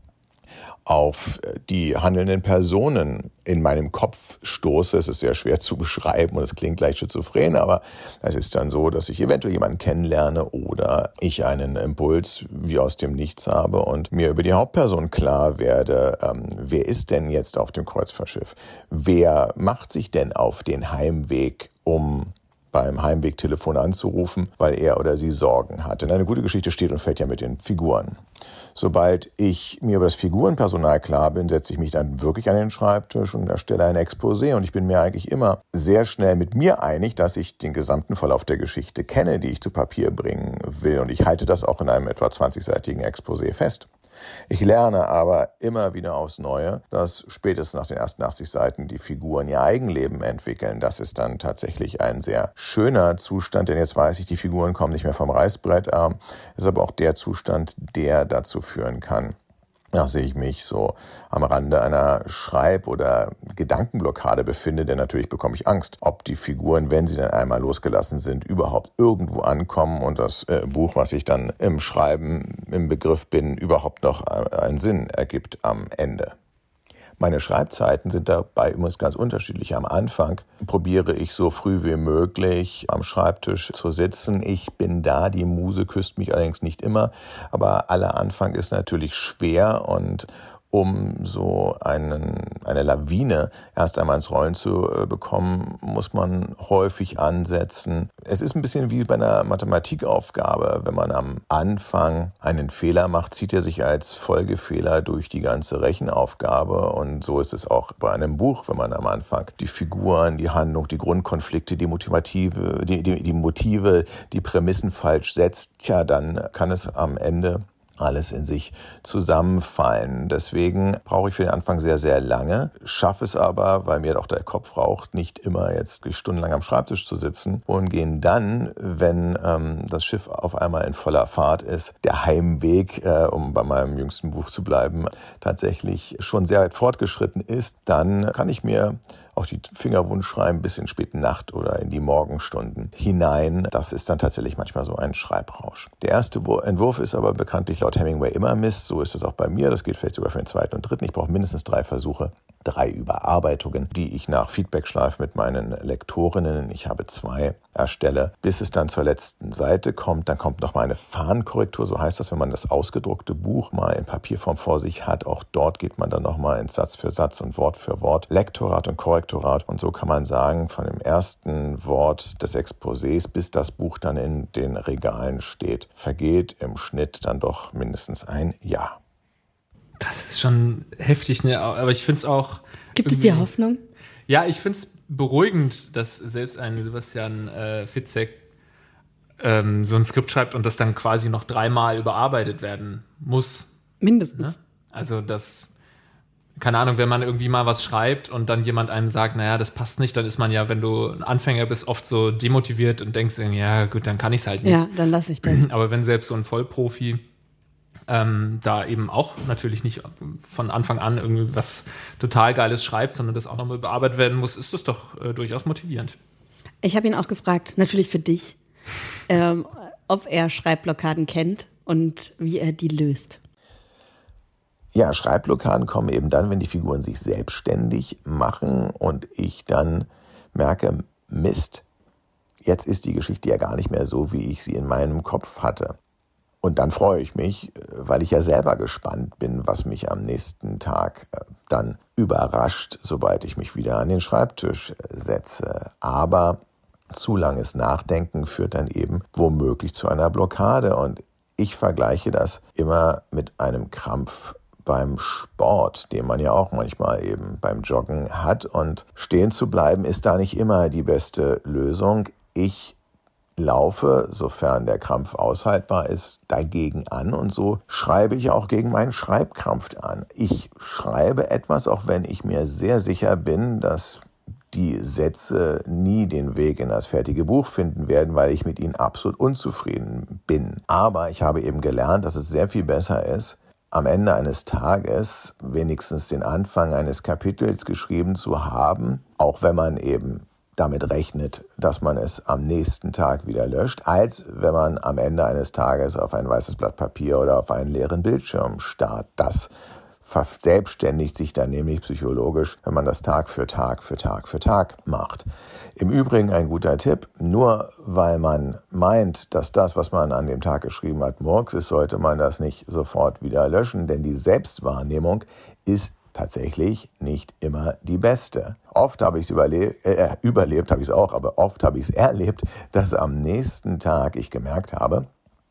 Speaker 1: auf die handelnden Personen in meinem Kopf stoße. Es ist sehr schwer zu beschreiben und es klingt gleich schizophren, aber es ist dann so, dass ich eventuell jemanden kennenlerne oder ich einen Impuls wie aus dem Nichts habe und mir über die Hauptperson klar werde, ähm, wer ist denn jetzt auf dem Kreuzfahrtschiff? Wer macht sich denn auf den Heimweg, um beim Heimwegtelefon anzurufen, weil er oder sie Sorgen hat. Denn eine gute Geschichte steht und fällt ja mit den Figuren. Sobald ich mir über das Figurenpersonal klar bin, setze ich mich dann wirklich an den Schreibtisch und erstelle ein Exposé. Und ich bin mir eigentlich immer sehr schnell mit mir einig, dass ich den gesamten Verlauf der Geschichte kenne, die ich zu Papier bringen will. Und ich halte das auch in einem etwa 20-seitigen Exposé fest. Ich lerne aber immer wieder aufs Neue, dass spätestens nach den ersten 80 Seiten die Figuren ihr Eigenleben entwickeln. Das ist dann tatsächlich ein sehr schöner Zustand, denn jetzt weiß ich, die Figuren kommen nicht mehr vom Reißbrett. Das ist aber auch der Zustand, der dazu führen kann, da sehe ich mich so am Rande einer Schreib- oder Gedankenblockade befinde, denn natürlich bekomme ich Angst, ob die Figuren, wenn sie dann einmal losgelassen sind, überhaupt irgendwo ankommen und das äh, Buch, was ich dann im Schreiben im Begriff bin, überhaupt noch äh, einen Sinn ergibt am Ende. Meine Schreibzeiten sind dabei übrigens ganz unterschiedlich. Am Anfang probiere ich so früh wie möglich am Schreibtisch zu sitzen. Ich bin da, die Muse küsst mich allerdings nicht immer, aber aller Anfang ist natürlich schwer und um so einen, eine Lawine erst einmal ins Rollen zu äh, bekommen, muss man häufig ansetzen. Es ist ein bisschen wie bei einer Mathematikaufgabe. Wenn man am Anfang einen Fehler macht, zieht er sich als Folgefehler durch die ganze Rechenaufgabe. Und so ist es auch bei einem Buch, wenn man am Anfang die Figuren, die Handlung, die Grundkonflikte, die Motive, die, die, die Motive, die Prämissen falsch setzt, ja, dann kann es am Ende alles in sich zusammenfallen. Deswegen brauche ich für den Anfang sehr, sehr lange, schaffe es aber, weil mir doch der Kopf raucht, nicht immer jetzt stundenlang am Schreibtisch zu sitzen und gehen dann, wenn ähm, das Schiff auf einmal in voller Fahrt ist, der Heimweg, äh, um bei meinem jüngsten Buch zu bleiben, tatsächlich schon sehr weit fortgeschritten ist, dann kann ich mir auch die Fingerwunsch schreiben bis in späten Nacht oder in die Morgenstunden hinein. Das ist dann tatsächlich manchmal so ein Schreibrausch. Der erste Entwurf ist aber bekanntlich laut Hemingway immer Mist. So ist es auch bei mir. Das gilt vielleicht sogar für den zweiten und dritten. Ich brauche mindestens drei Versuche, drei Überarbeitungen, die ich nach Feedback-Schleif mit meinen Lektorinnen, ich habe zwei, erstelle, bis es dann zur letzten Seite kommt. Dann kommt noch mal eine Fahnenkorrektur. So heißt das, wenn man das ausgedruckte Buch mal in Papierform vor sich hat. Auch dort geht man dann noch mal in Satz für Satz und Wort für Wort. Lektorat und Korrektorat. Und so kann man sagen, von dem ersten Wort des Exposés bis das Buch dann in den Regalen steht, vergeht im Schnitt dann doch mindestens ein Jahr.
Speaker 4: Das ist schon heftig, ne? aber ich finde es auch.
Speaker 3: Gibt es dir Hoffnung?
Speaker 4: Ja, ich finde es beruhigend, dass selbst ein Sebastian äh, Fitzek ähm, so ein Skript schreibt und das dann quasi noch dreimal überarbeitet werden muss.
Speaker 3: Mindestens. Ne?
Speaker 4: Also das, keine Ahnung, wenn man irgendwie mal was schreibt und dann jemand einem sagt, naja, das passt nicht, dann ist man ja, wenn du ein Anfänger bist, oft so demotiviert und denkst, ja gut, dann kann ich es halt nicht.
Speaker 3: Ja, dann lasse ich das.
Speaker 4: Aber wenn selbst so ein Vollprofi ähm, da eben auch natürlich nicht von Anfang an irgendwie was total Geiles schreibt, sondern das auch nochmal bearbeitet werden muss, ist das doch äh, durchaus motivierend.
Speaker 3: Ich habe ihn auch gefragt, natürlich für dich, ähm, ob er Schreibblockaden kennt und wie er die löst.
Speaker 1: Ja, Schreibblockaden kommen eben dann, wenn die Figuren sich selbstständig machen und ich dann merke, Mist, jetzt ist die Geschichte ja gar nicht mehr so, wie ich sie in meinem Kopf hatte. Und dann freue ich mich, weil ich ja selber gespannt bin, was mich am nächsten Tag äh, dann überrascht, sobald ich mich wieder an den Schreibtisch setze. Aber zu langes Nachdenken führt dann eben womöglich zu einer Blockade. Und ich vergleiche das immer mit einem Krampf beim Sport, den man ja auch manchmal eben beim Joggen hat. Und stehen zu bleiben ist da nicht immer die beste Lösung. Ich laufe, sofern der Krampf aushaltbar ist, dagegen an und so schreibe ich auch gegen meinen Schreibkrampf an. Ich schreibe etwas, auch wenn ich mir sehr sicher bin, dass die Sätze nie den Weg in das fertige Buch finden werden, weil ich mit ihnen absolut unzufrieden bin. Aber ich habe eben gelernt, dass es sehr viel besser ist, am Ende eines Tages wenigstens den Anfang eines Kapitels geschrieben zu haben, auch wenn man eben damit rechnet, dass man es am nächsten Tag wieder löscht, als wenn man am Ende eines Tages auf ein weißes Blatt Papier oder auf einen leeren Bildschirm starrt. Das verselbstständigt sich dann nämlich psychologisch, wenn man das Tag für Tag für Tag für Tag macht. Im Übrigen ein guter Tipp, nur weil man meint, dass das, was man an dem Tag geschrieben hat, Murks ist, sollte man das nicht sofort wieder löschen, denn die Selbstwahrnehmung ist tatsächlich nicht immer die beste. Oft habe ich es überlebt, äh, überlebt, habe ich es auch, aber oft habe ich es erlebt, dass am nächsten Tag ich gemerkt habe,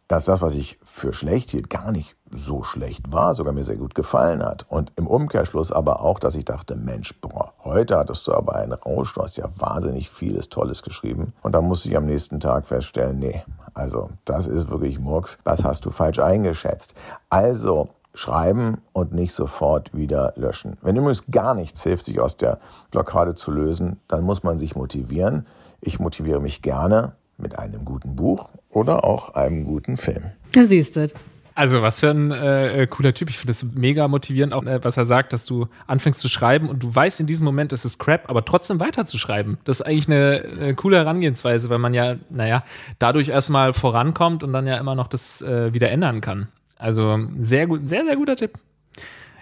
Speaker 1: dass das, was ich für schlecht hielt, gar nicht so schlecht war, sogar mir sehr gut gefallen hat. Und im Umkehrschluss aber auch, dass ich dachte, Mensch, boah, heute hattest du aber einen Rausch, du hast ja wahnsinnig vieles Tolles geschrieben. Und dann musste ich am nächsten Tag feststellen, nee, also das ist wirklich Murks, das hast du falsch eingeschätzt. Also schreiben und nicht sofort wieder löschen. Wenn übrigens gar nichts hilft, sich aus der Blockade zu lösen, dann muss man sich motivieren. Ich motiviere mich gerne mit einem guten Buch oder auch einem guten Film.
Speaker 3: Da siehst du.
Speaker 4: Also was für ein äh, äh cooler Typ. Ich finde es mega motivierend, auch äh, was er sagt, dass du anfängst zu schreiben und du weißt in diesem Moment, es ist Crap, aber trotzdem weiterzuschreiben. Das ist eigentlich eine, eine, coole Herangehensweise, weil man ja, naja, dadurch erstmal vorankommt und dann ja immer noch das äh, wieder ändern kann. Also sehr gut, sehr, sehr guter Tipp.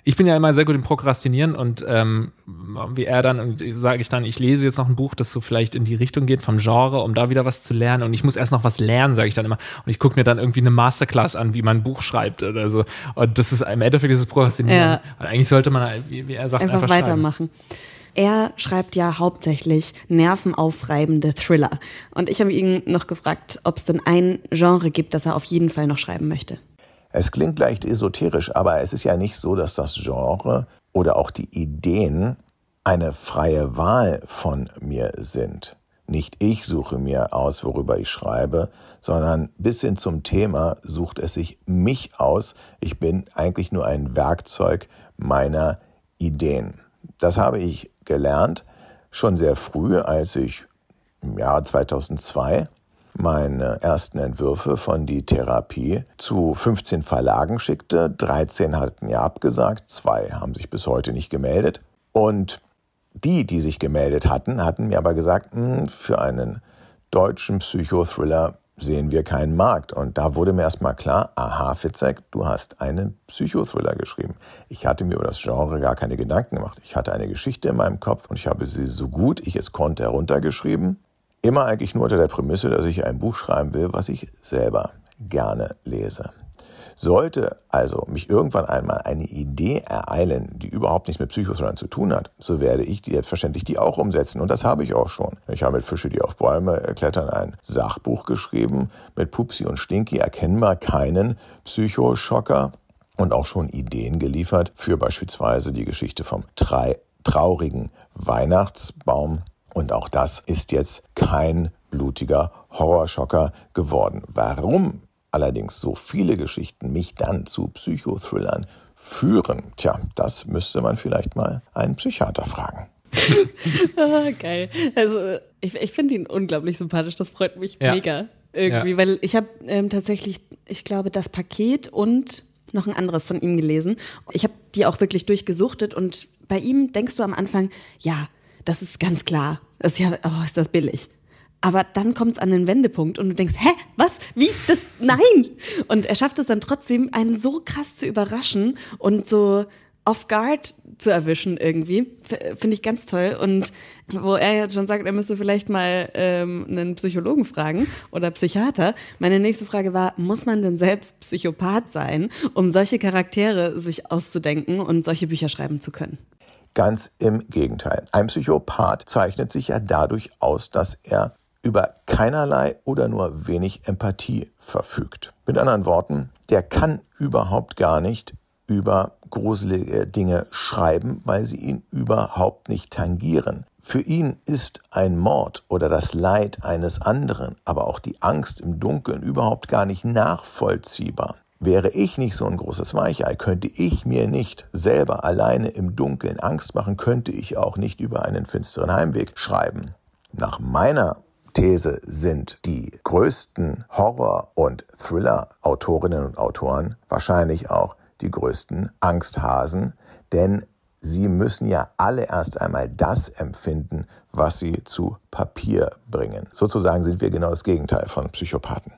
Speaker 4: Ich bin ja immer sehr gut im Prokrastinieren und ähm, wie er dann, sage ich dann, ich lese jetzt noch ein Buch, das so vielleicht in die Richtung geht vom Genre, um da wieder was zu lernen. Und ich muss erst noch was lernen, sage ich dann immer. Und ich gucke mir dann irgendwie eine Masterclass an, wie man ein Buch schreibt oder so. Und das ist im Endeffekt dieses Prokrastinieren. Ja. Und eigentlich sollte man, wie, wie er sagt,
Speaker 3: einfach, einfach weitermachen. Er schreibt ja hauptsächlich nervenaufreibende Thriller. Und ich habe ihn noch gefragt, ob es denn ein Genre gibt, das er auf jeden Fall noch schreiben möchte.
Speaker 1: Es klingt leicht esoterisch, aber es ist ja nicht so, dass das Genre oder auch die Ideen eine freie Wahl von mir sind. Nicht ich suche mir aus, worüber ich schreibe, sondern bis hin zum Thema sucht es sich mich aus. Ich bin eigentlich nur ein Werkzeug meiner Ideen. Das habe ich gelernt schon sehr früh, als ich im Jahr 2002 meine ersten Entwürfe von die Therapie zu 15 Verlagen schickte. 13 hatten ja abgesagt, zwei haben sich bis heute nicht gemeldet. Und Die, die sich gemeldet hatten, hatten mir aber gesagt, hm, für einen deutschen Psychothriller sehen wir keinen Markt. Und da wurde mir erstmal klar, aha, Fitzek, du hast einen Psychothriller geschrieben. Ich hatte mir über das Genre gar keine Gedanken gemacht. Ich hatte eine Geschichte in meinem Kopf und ich habe sie so gut ich es konnte heruntergeschrieben. Immer eigentlich nur unter der Prämisse, dass ich ein Buch schreiben will, was ich selber gerne lese. Sollte also mich irgendwann einmal eine Idee ereilen, die überhaupt nichts mit Psychothrillern zu tun hat, so werde ich selbstverständlich die auch umsetzen. Und das habe ich auch schon. Ich habe mit Fische, die auf Bäume klettern, ein Sachbuch geschrieben, mit Pupsi und Stinky erkennbar keinen Psychoschocker und auch schon Ideen geliefert für beispielsweise die Geschichte vom traurigen Weihnachtsbaum. Und auch das ist jetzt kein blutiger Horrorschocker geworden. Warum allerdings so viele Geschichten mich dann zu Psychothrillern führen, tja, das müsste man vielleicht mal einen Psychiater fragen.
Speaker 3: ah, geil. Also ich, ich finde ihn unglaublich sympathisch. Das freut mich ja. mega irgendwie, ja. weil ich habe ähm, tatsächlich, ich glaube, das Paket und noch ein anderes von ihm gelesen. Ich habe die auch wirklich durchgesuchtet und bei ihm denkst du am Anfang, ja, das ist ganz klar. Das ist ja, oh, ist das billig. Aber dann kommt es an den Wendepunkt und du denkst, hä, was? Wie? Das? Nein! Und er schafft es dann trotzdem, einen so krass zu überraschen und so off guard zu erwischen irgendwie. Finde ich ganz toll. Und wo er jetzt schon sagt, er müsste vielleicht mal ähm, einen Psychologen fragen oder Psychiater. Meine nächste Frage war, muss man denn selbst Psychopath sein, um solche Charaktere sich auszudenken und solche Bücher schreiben zu können?
Speaker 1: Ganz im Gegenteil. Ein Psychopath zeichnet sich ja dadurch aus, dass er über keinerlei oder nur wenig Empathie verfügt. Mit anderen Worten, der kann überhaupt gar nicht über gruselige Dinge schreiben, weil sie ihn überhaupt nicht tangieren. Für ihn ist ein Mord oder das Leid eines anderen, aber auch die Angst im Dunkeln überhaupt gar nicht nachvollziehbar. Wäre ich nicht so ein großes Weichei, könnte ich mir nicht selber alleine im Dunkeln Angst machen, könnte ich auch nicht über einen finsteren Heimweg schreiben. Nach meiner These sind die größten Horror- und Thriller-Autorinnen und Autoren wahrscheinlich auch die größten Angsthasen, denn sie müssen ja alle erst einmal das empfinden, was sie zu Papier bringen. Sozusagen sind wir genau das Gegenteil von Psychopathen.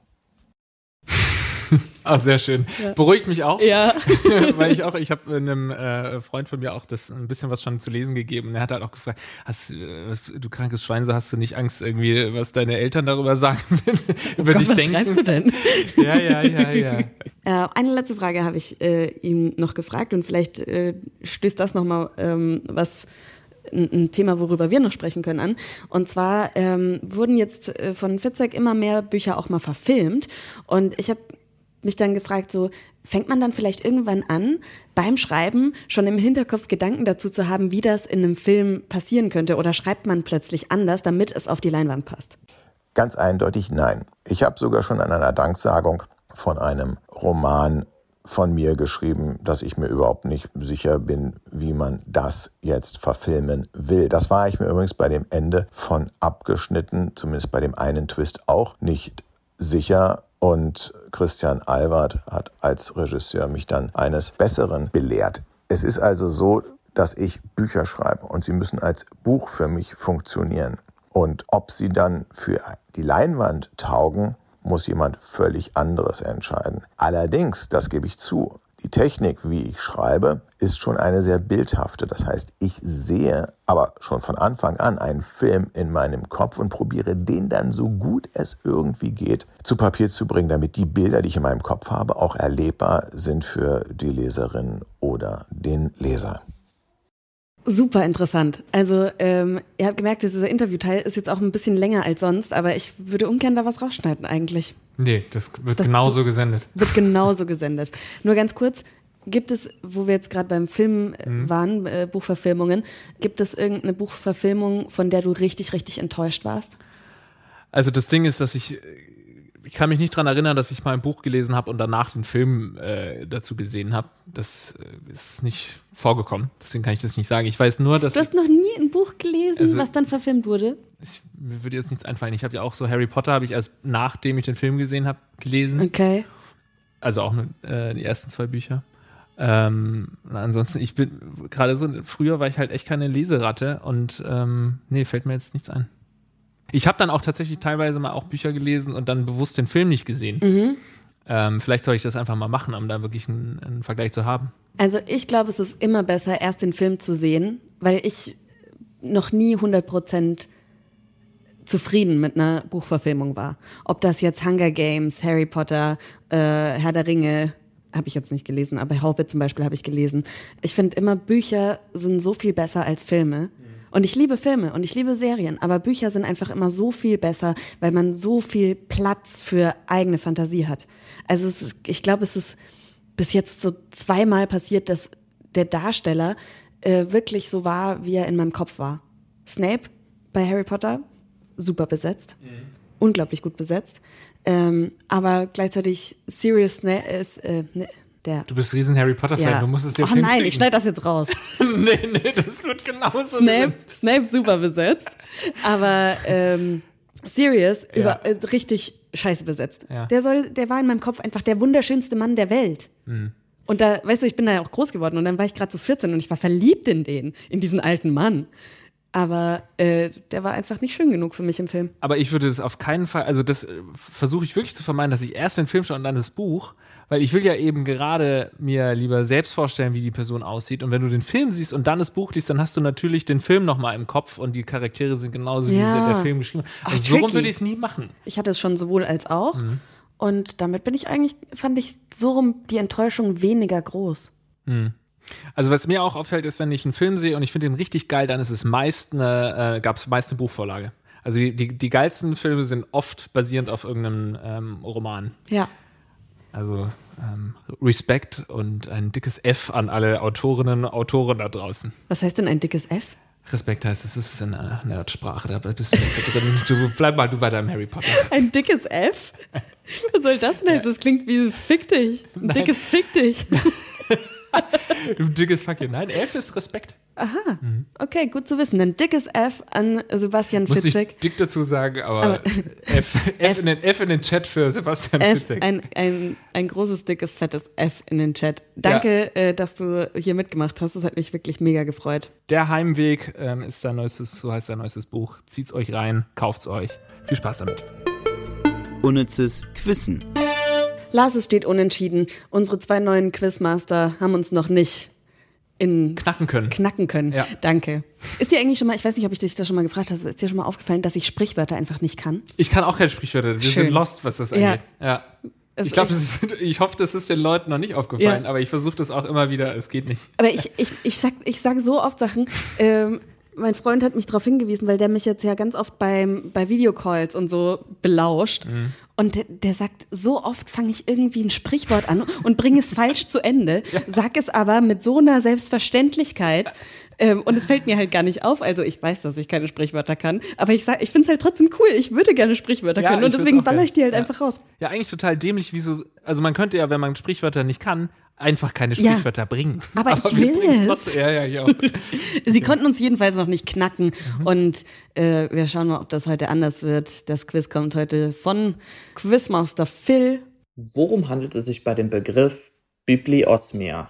Speaker 4: Ah, sehr schön. Ja. Beruhigt mich auch.
Speaker 3: Ja.
Speaker 4: weil ich auch, ich habe einem äh, Freund von mir auch das ein bisschen was schon zu lesen gegeben. Er hat halt auch gefragt, hast, äh, du krankes Schwein, so hast du nicht Angst irgendwie, was deine Eltern darüber sagen,
Speaker 3: über oh dich was denken? Was schreibst du denn?
Speaker 4: ja, ja, ja, ja.
Speaker 3: Äh, eine letzte Frage habe ich äh, ihm noch gefragt und vielleicht äh, stößt das nochmal ähm, was ein Thema, worüber wir noch sprechen können, an. Und zwar ähm, wurden jetzt äh, von Fitzek immer mehr Bücher auch mal verfilmt. Und ich habe mich dann gefragt, so fängt man dann vielleicht irgendwann an, beim Schreiben schon im Hinterkopf Gedanken dazu zu haben, wie das in einem Film passieren könnte oder schreibt man plötzlich anders, damit es auf die Leinwand passt?
Speaker 1: Ganz eindeutig nein. Ich habe sogar schon an einer Danksagung von einem Roman von mir geschrieben, dass ich mir überhaupt nicht sicher bin, wie man das jetzt verfilmen will. Das war ich mir übrigens bei dem Ende von abgeschnitten, zumindest bei dem einen Twist auch nicht sicher. Und Christian Albert hat als Regisseur mich dann eines Besseren belehrt. Es ist also so, dass ich Bücher schreibe und sie müssen als Buch für mich funktionieren. Und ob sie dann für die Leinwand taugen, muss jemand völlig anderes entscheiden. Allerdings, das gebe ich zu, die Technik, wie ich schreibe, ist schon eine sehr bildhafte. Das heißt, ich sehe aber schon von Anfang an einen Film in meinem Kopf und probiere den dann so gut es irgendwie geht zu Papier zu bringen, damit die Bilder, die ich in meinem Kopf habe, auch erlebbar sind für die Leserin oder den Leser.
Speaker 3: Super interessant. Also ähm, ihr habt gemerkt, dieser Interviewteil ist jetzt auch ein bisschen länger als sonst, aber ich würde ungern da was rausschneiden eigentlich.
Speaker 4: Nee, das wird das genauso gesendet.
Speaker 3: Wird genauso gesendet. Nur ganz kurz, gibt es, wo wir jetzt gerade beim Film äh, mhm. waren, äh, Buchverfilmungen, gibt es irgendeine Buchverfilmung, von der du richtig, richtig enttäuscht warst?
Speaker 4: Also das Ding ist, dass ich ich kann mich nicht daran erinnern, dass ich mal ein Buch gelesen habe und danach den Film äh, dazu gesehen habe. Das äh, ist nicht vorgekommen. Deswegen kann ich das nicht sagen. Ich weiß nur, dass.
Speaker 3: Du hast noch nie ein Buch gelesen, also, was dann verfilmt wurde?
Speaker 4: Ich, mir würde jetzt nichts einfallen. Ich habe ja auch so Harry Potter, habe ich erst nachdem ich den Film gesehen habe, gelesen.
Speaker 3: Okay.
Speaker 4: Also auch äh, die ersten zwei Bücher. Ähm, ansonsten, ich bin gerade so, früher war ich halt echt keine Leseratte und ähm, nee, fällt mir jetzt nichts ein. Ich habe dann auch tatsächlich teilweise mal auch Bücher gelesen und dann bewusst den Film nicht gesehen.
Speaker 3: Mhm.
Speaker 4: Ähm, vielleicht soll ich das einfach mal machen, um da wirklich einen, einen Vergleich zu haben.
Speaker 3: Also ich glaube, es ist immer besser, erst den Film zu sehen, weil ich noch nie 100% zufrieden mit einer Buchverfilmung war. Ob das jetzt Hunger Games, Harry Potter, äh, Herr der Ringe, habe ich jetzt nicht gelesen, aber Hobbit zum Beispiel habe ich gelesen. Ich finde immer, Bücher sind so viel besser als Filme. Und ich liebe Filme und ich liebe Serien, aber Bücher sind einfach immer so viel besser, weil man so viel Platz für eigene Fantasie hat. Also es ich glaube, es ist bis jetzt so zweimal passiert, dass der Darsteller äh, wirklich so war, wie er in meinem Kopf war. Snape bei Harry Potter, super besetzt, unglaublich gut besetzt, ähm, aber gleichzeitig Sirius Snape ist äh, ne, der.
Speaker 4: Du bist riesen Harry Potter-Fan,
Speaker 3: Ja.
Speaker 4: du musst es jetzt
Speaker 3: Oh nein, ich schneide das jetzt raus.
Speaker 4: nee, nee, das wird genauso.
Speaker 3: Snape, Snape super besetzt, aber ähm, Sirius
Speaker 4: Ja.
Speaker 3: über, äh, richtig scheiße besetzt.
Speaker 4: Ja.
Speaker 3: Der soll, der war in meinem Kopf einfach der wunderschönste Mann der Welt.
Speaker 4: Mhm.
Speaker 3: Und da, weißt du, ich bin da ja auch groß geworden und dann war ich gerade so 14 und ich war verliebt in den, in diesen alten Mann. Aber äh, der war einfach nicht schön genug für mich im Film.
Speaker 4: Aber ich würde das auf keinen Fall, also das äh, versuche ich wirklich zu vermeiden, dass ich erst den Film schaue und dann das Buch, weil ich will ja eben gerade mir lieber selbst vorstellen, wie die Person aussieht. Und wenn du den Film siehst und dann das Buch liest, dann hast du natürlich den Film nochmal im Kopf und die Charaktere sind genauso, wie
Speaker 3: Ja.
Speaker 4: sie in der Film geschrieben
Speaker 3: Ach,
Speaker 4: also so rum würde ich es nie machen.
Speaker 3: Ich hatte es schon sowohl als auch.
Speaker 4: Mhm.
Speaker 3: Und damit bin ich eigentlich, fand ich so rum die Enttäuschung weniger groß.
Speaker 4: Also was mir auch auffällt, ist, wenn ich einen Film sehe und ich finde den richtig geil, dann ist es meist eine, äh, gab es meist eine Buchvorlage. Also die, die, die geilsten Filme sind oft basierend auf irgendeinem ähm, Roman.
Speaker 3: Ja.
Speaker 4: Also ähm, Respekt und ein dickes F an alle Autorinnen und Autoren da draußen.
Speaker 3: Was heißt denn ein dickes F?
Speaker 4: Respekt heißt, es ist eine Nerdsprache, da bist du nicht drin. Du, bleib mal du bei deinem Harry Potter.
Speaker 3: Ein dickes F? Was soll das denn jetzt? Das klingt wie fick dich. Ein dickes Fick dich.
Speaker 4: Du dickes Fuck you. Nein, F ist Respekt.
Speaker 3: Okay, gut zu wissen. Ein dickes F an Sebastian
Speaker 4: Muss ich
Speaker 3: Fitzek.
Speaker 4: dick dazu sagen, aber,
Speaker 3: Aber-
Speaker 4: F, F, in den, F in den Chat für Sebastian
Speaker 3: F,
Speaker 4: Fitzek.
Speaker 3: ein, ein, ein großes, dickes, fettes F in den Chat. Danke, äh, dass du hier mitgemacht hast. Das hat mich wirklich mega gefreut.
Speaker 4: Der Heimweg ähm, ist sein neuestes, so heißt sein neuestes Buch. Zieht's euch rein, kauft's euch. Viel Spaß damit.
Speaker 2: Unnützes Quissen.
Speaker 3: Lars, es steht unentschieden. Unsere zwei neuen Quizmaster haben uns noch nicht in
Speaker 4: Knacken können.
Speaker 3: knacken können.
Speaker 4: Ja.
Speaker 3: Danke. Ist dir eigentlich schon mal, ich weiß nicht, ob ich dich das schon mal gefragt habe, ist dir schon mal aufgefallen, dass ich Sprichwörter einfach nicht kann?
Speaker 4: Ich kann auch keine Sprichwörter. Wir
Speaker 3: Schön.
Speaker 4: sind lost, was das
Speaker 3: Ja.
Speaker 4: angeht. Ja.
Speaker 3: Es
Speaker 4: Ich glaube, ich hoffe, das ist den Leuten noch nicht aufgefallen,
Speaker 3: Ja.
Speaker 4: aber ich versuche das auch immer wieder. Es geht nicht.
Speaker 3: Aber ich, ich, ich sag, ich sag so oft Sachen. Ähm, mein Freund hat mich darauf hingewiesen, weil der mich jetzt ja ganz oft beim, bei Videocalls und so belauscht. Und der, sagt, so oft fange ich irgendwie ein Sprichwort an und bringe es falsch zu Ende, sag es aber mit so einer Selbstverständlichkeit. Ähm, und es fällt mir halt gar nicht auf. Also ich weiß, dass ich keine Sprichwörter kann, aber ich sag, ich finde es halt trotzdem cool. Ich würde gerne Sprichwörter
Speaker 4: Ja,
Speaker 3: können
Speaker 4: ich
Speaker 3: und deswegen baller ich die halt
Speaker 4: Ja.
Speaker 3: einfach raus.
Speaker 4: Ja, eigentlich total dämlich, wie so. Also, man könnte ja, wenn man Sprichwörter nicht kann, einfach keine
Speaker 3: Ja.
Speaker 4: Sprichwörter bringen.
Speaker 3: Aber ich
Speaker 4: wir
Speaker 3: will es.
Speaker 4: Ja, ja, ich auch.
Speaker 3: Sie konnten uns jedenfalls noch nicht knacken
Speaker 4: Mhm.
Speaker 3: und äh, wir schauen mal, ob das heute anders wird. Das Quiz kommt heute von Quizmaster Phil.
Speaker 5: Worum handelt es sich bei dem Begriff Bibliosmia?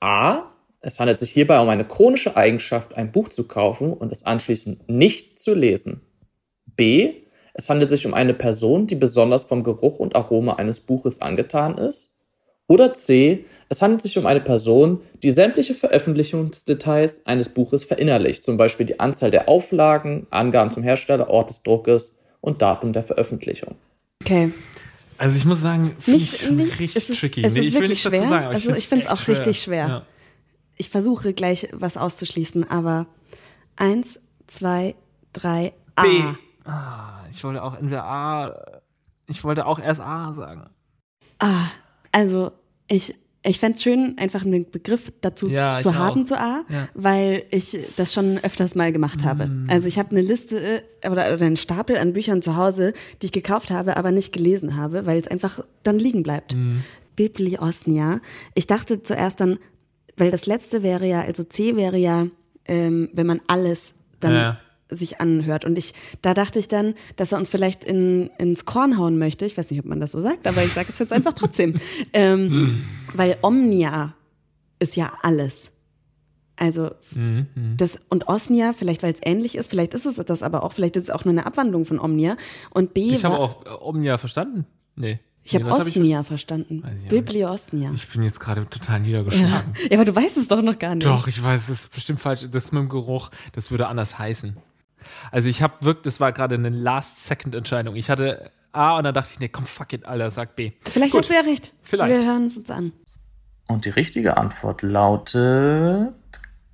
Speaker 5: A. Es handelt sich hierbei um eine chronische Eigenschaft, ein Buch zu kaufen und es anschließend nicht zu lesen. B. Es handelt sich um eine Person, die besonders vom Geruch und Aroma eines Buches angetan ist. Oder C. Es handelt sich um eine Person, die sämtliche Veröffentlichungsdetails eines Buches verinnerlicht, zum Beispiel die Anzahl der Auflagen, Angaben zum Hersteller, Ort des Druckes und Datum der Veröffentlichung.
Speaker 3: Okay.
Speaker 4: Also, ich muss sagen, finde ich schon
Speaker 3: nicht,
Speaker 4: richtig
Speaker 3: es ist,
Speaker 4: tricky.
Speaker 3: Es
Speaker 4: Nee,
Speaker 3: ist
Speaker 4: ich will
Speaker 3: wirklich
Speaker 4: dazu
Speaker 3: schwer.
Speaker 4: sagen, aber
Speaker 3: also ich finde es auch richtig schwer.
Speaker 4: Ja.
Speaker 3: Ich versuche gleich was auszuschließen, aber eins, zwei, drei, A.
Speaker 4: B. Ah, ich wollte auch entweder A. Ich wollte auch erst A sagen.
Speaker 3: Ah, also ich, ich fände es schön, einfach einen Begriff dazu
Speaker 4: Ja,
Speaker 3: zu haben
Speaker 4: auch.
Speaker 3: zu A,
Speaker 4: Ja. Mm.
Speaker 3: weil ich das schon öfters mal gemacht habe. Also ich habe eine Liste äh, oder, oder einen Stapel an Büchern zu Hause, die ich gekauft habe, aber nicht gelesen habe, weil es einfach dann liegen bleibt.
Speaker 4: Mm.
Speaker 3: Bibliosnia. Ich dachte zuerst dann, weil das letzte wäre ja, also C wäre ja, ähm, wenn man alles dann
Speaker 4: Ja.
Speaker 3: sich anhört. Und ich, da dachte ich dann, dass er uns vielleicht in, ins Korn hauen möchte. Ich weiß nicht, ob man das so sagt, aber ich sage es jetzt einfach trotzdem. ähm, weil Omnia ist ja alles. Also das und Osnia, vielleicht weil es ähnlich ist, vielleicht ist es das aber auch, vielleicht ist es auch nur eine Abwandlung von Omnia. Und B
Speaker 4: Ich habe auch Omnia verstanden. Nee.
Speaker 3: Ich habe
Speaker 4: nee, hab
Speaker 3: Osnia verstanden.
Speaker 4: Weiß ich auch
Speaker 3: Bibliosnia.
Speaker 4: Ich bin jetzt gerade total
Speaker 3: Ja.
Speaker 4: niedergeschlagen.
Speaker 3: ja, aber du weißt es doch noch gar nicht.
Speaker 4: Doch, ich weiß, das ist bestimmt falsch. Das mit dem Geruch, das würde anders heißen. Also ich habe wirklich, das war gerade eine Last-Second-Entscheidung. Ich hatte A und dann dachte ich, nee, komm, fuck it, Alter, sag B.
Speaker 3: Vielleicht
Speaker 4: Gut.
Speaker 3: hast du ja recht.
Speaker 4: Vielleicht.
Speaker 3: Wir hören es uns an.
Speaker 5: Und die richtige Antwort lautet,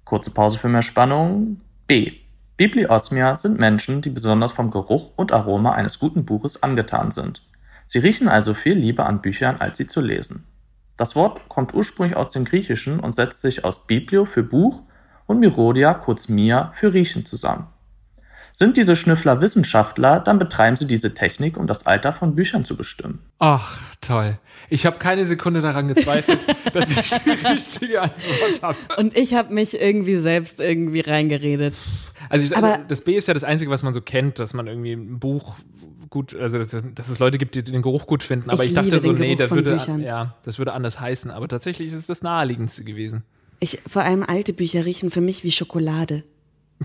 Speaker 5: kurze Pause für mehr Spannung, B. Bibliosmia sind Menschen, die besonders vom Geruch und Aroma eines guten Buches angetan sind. Sie riechen also viel lieber an Büchern, als sie zu lesen. Das Wort kommt ursprünglich aus dem Griechischen und setzt sich aus Biblio für Buch und Mirodia, kurz Mia, für Riechen zusammen. Sind diese Schnüffler Wissenschaftler, dann betreiben sie diese Technik, um das Alter von Büchern zu bestimmen.
Speaker 4: Ach, toll. Ich habe keine Sekunde daran gezweifelt, dass ich die richtige Antwort habe.
Speaker 3: Und ich habe mich irgendwie selbst irgendwie reingeredet.
Speaker 4: Also ich,
Speaker 3: Aber-
Speaker 4: das B ist ja das Einzige, was man so kennt, dass man irgendwie ein Buch gut, also dass, dass es Leute gibt, die den Geruch gut finden. Aber
Speaker 3: Ich
Speaker 4: ich, dachte
Speaker 3: liebe
Speaker 4: so,
Speaker 3: den
Speaker 4: nee,
Speaker 3: Geruch
Speaker 4: das
Speaker 3: von
Speaker 4: würde,
Speaker 3: Büchern.
Speaker 4: ja, das würde anders heißen. Aber tatsächlich ist es das naheliegendste gewesen.
Speaker 3: Ich, vor allem alte Bücher riechen für mich wie Schokolade.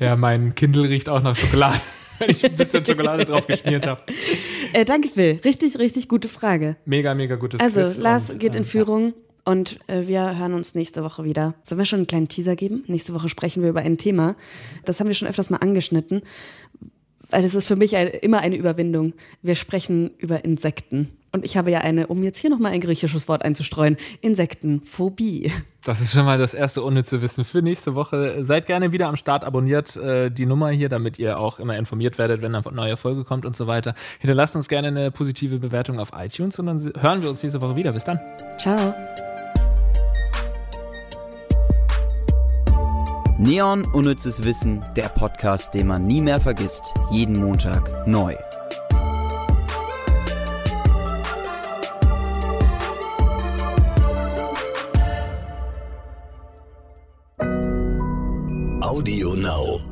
Speaker 4: Ja, mein Kindle riecht auch nach Schokolade, wenn ich ein bisschen Schokolade drauf geschmiert habe.
Speaker 3: Äh, danke, Phil. Richtig, richtig gute Frage.
Speaker 4: Mega, mega gutes
Speaker 3: Also,
Speaker 4: Quiz
Speaker 3: Lars
Speaker 4: und,
Speaker 3: geht in
Speaker 4: ähm,
Speaker 3: Führung und äh, wir hören uns nächste Woche wieder. Sollen wir schon einen kleinen Teaser geben? Nächste Woche sprechen wir über ein Thema. Das haben wir schon öfters mal angeschnitten. Weil das ist für mich ein, immer eine Überwindung. Wir sprechen über Insekten. Und ich habe ja eine, um jetzt hier nochmal ein griechisches Wort einzustreuen, Insektenphobie.
Speaker 4: Das ist schon mal das erste unnütze Wissen für nächste Woche. Seid gerne wieder am Start, abonniert äh, die Nummer hier, damit ihr auch immer informiert werdet, wenn eine neue Folge kommt und so weiter. Hinterlasst uns gerne eine positive Bewertung auf iTunes und dann hören wir uns nächste Woche wieder. Bis dann.
Speaker 3: Ciao.
Speaker 2: Neon Unnützes Wissen, der Podcast, den man nie mehr vergisst. Jeden Montag neu. Audio Now.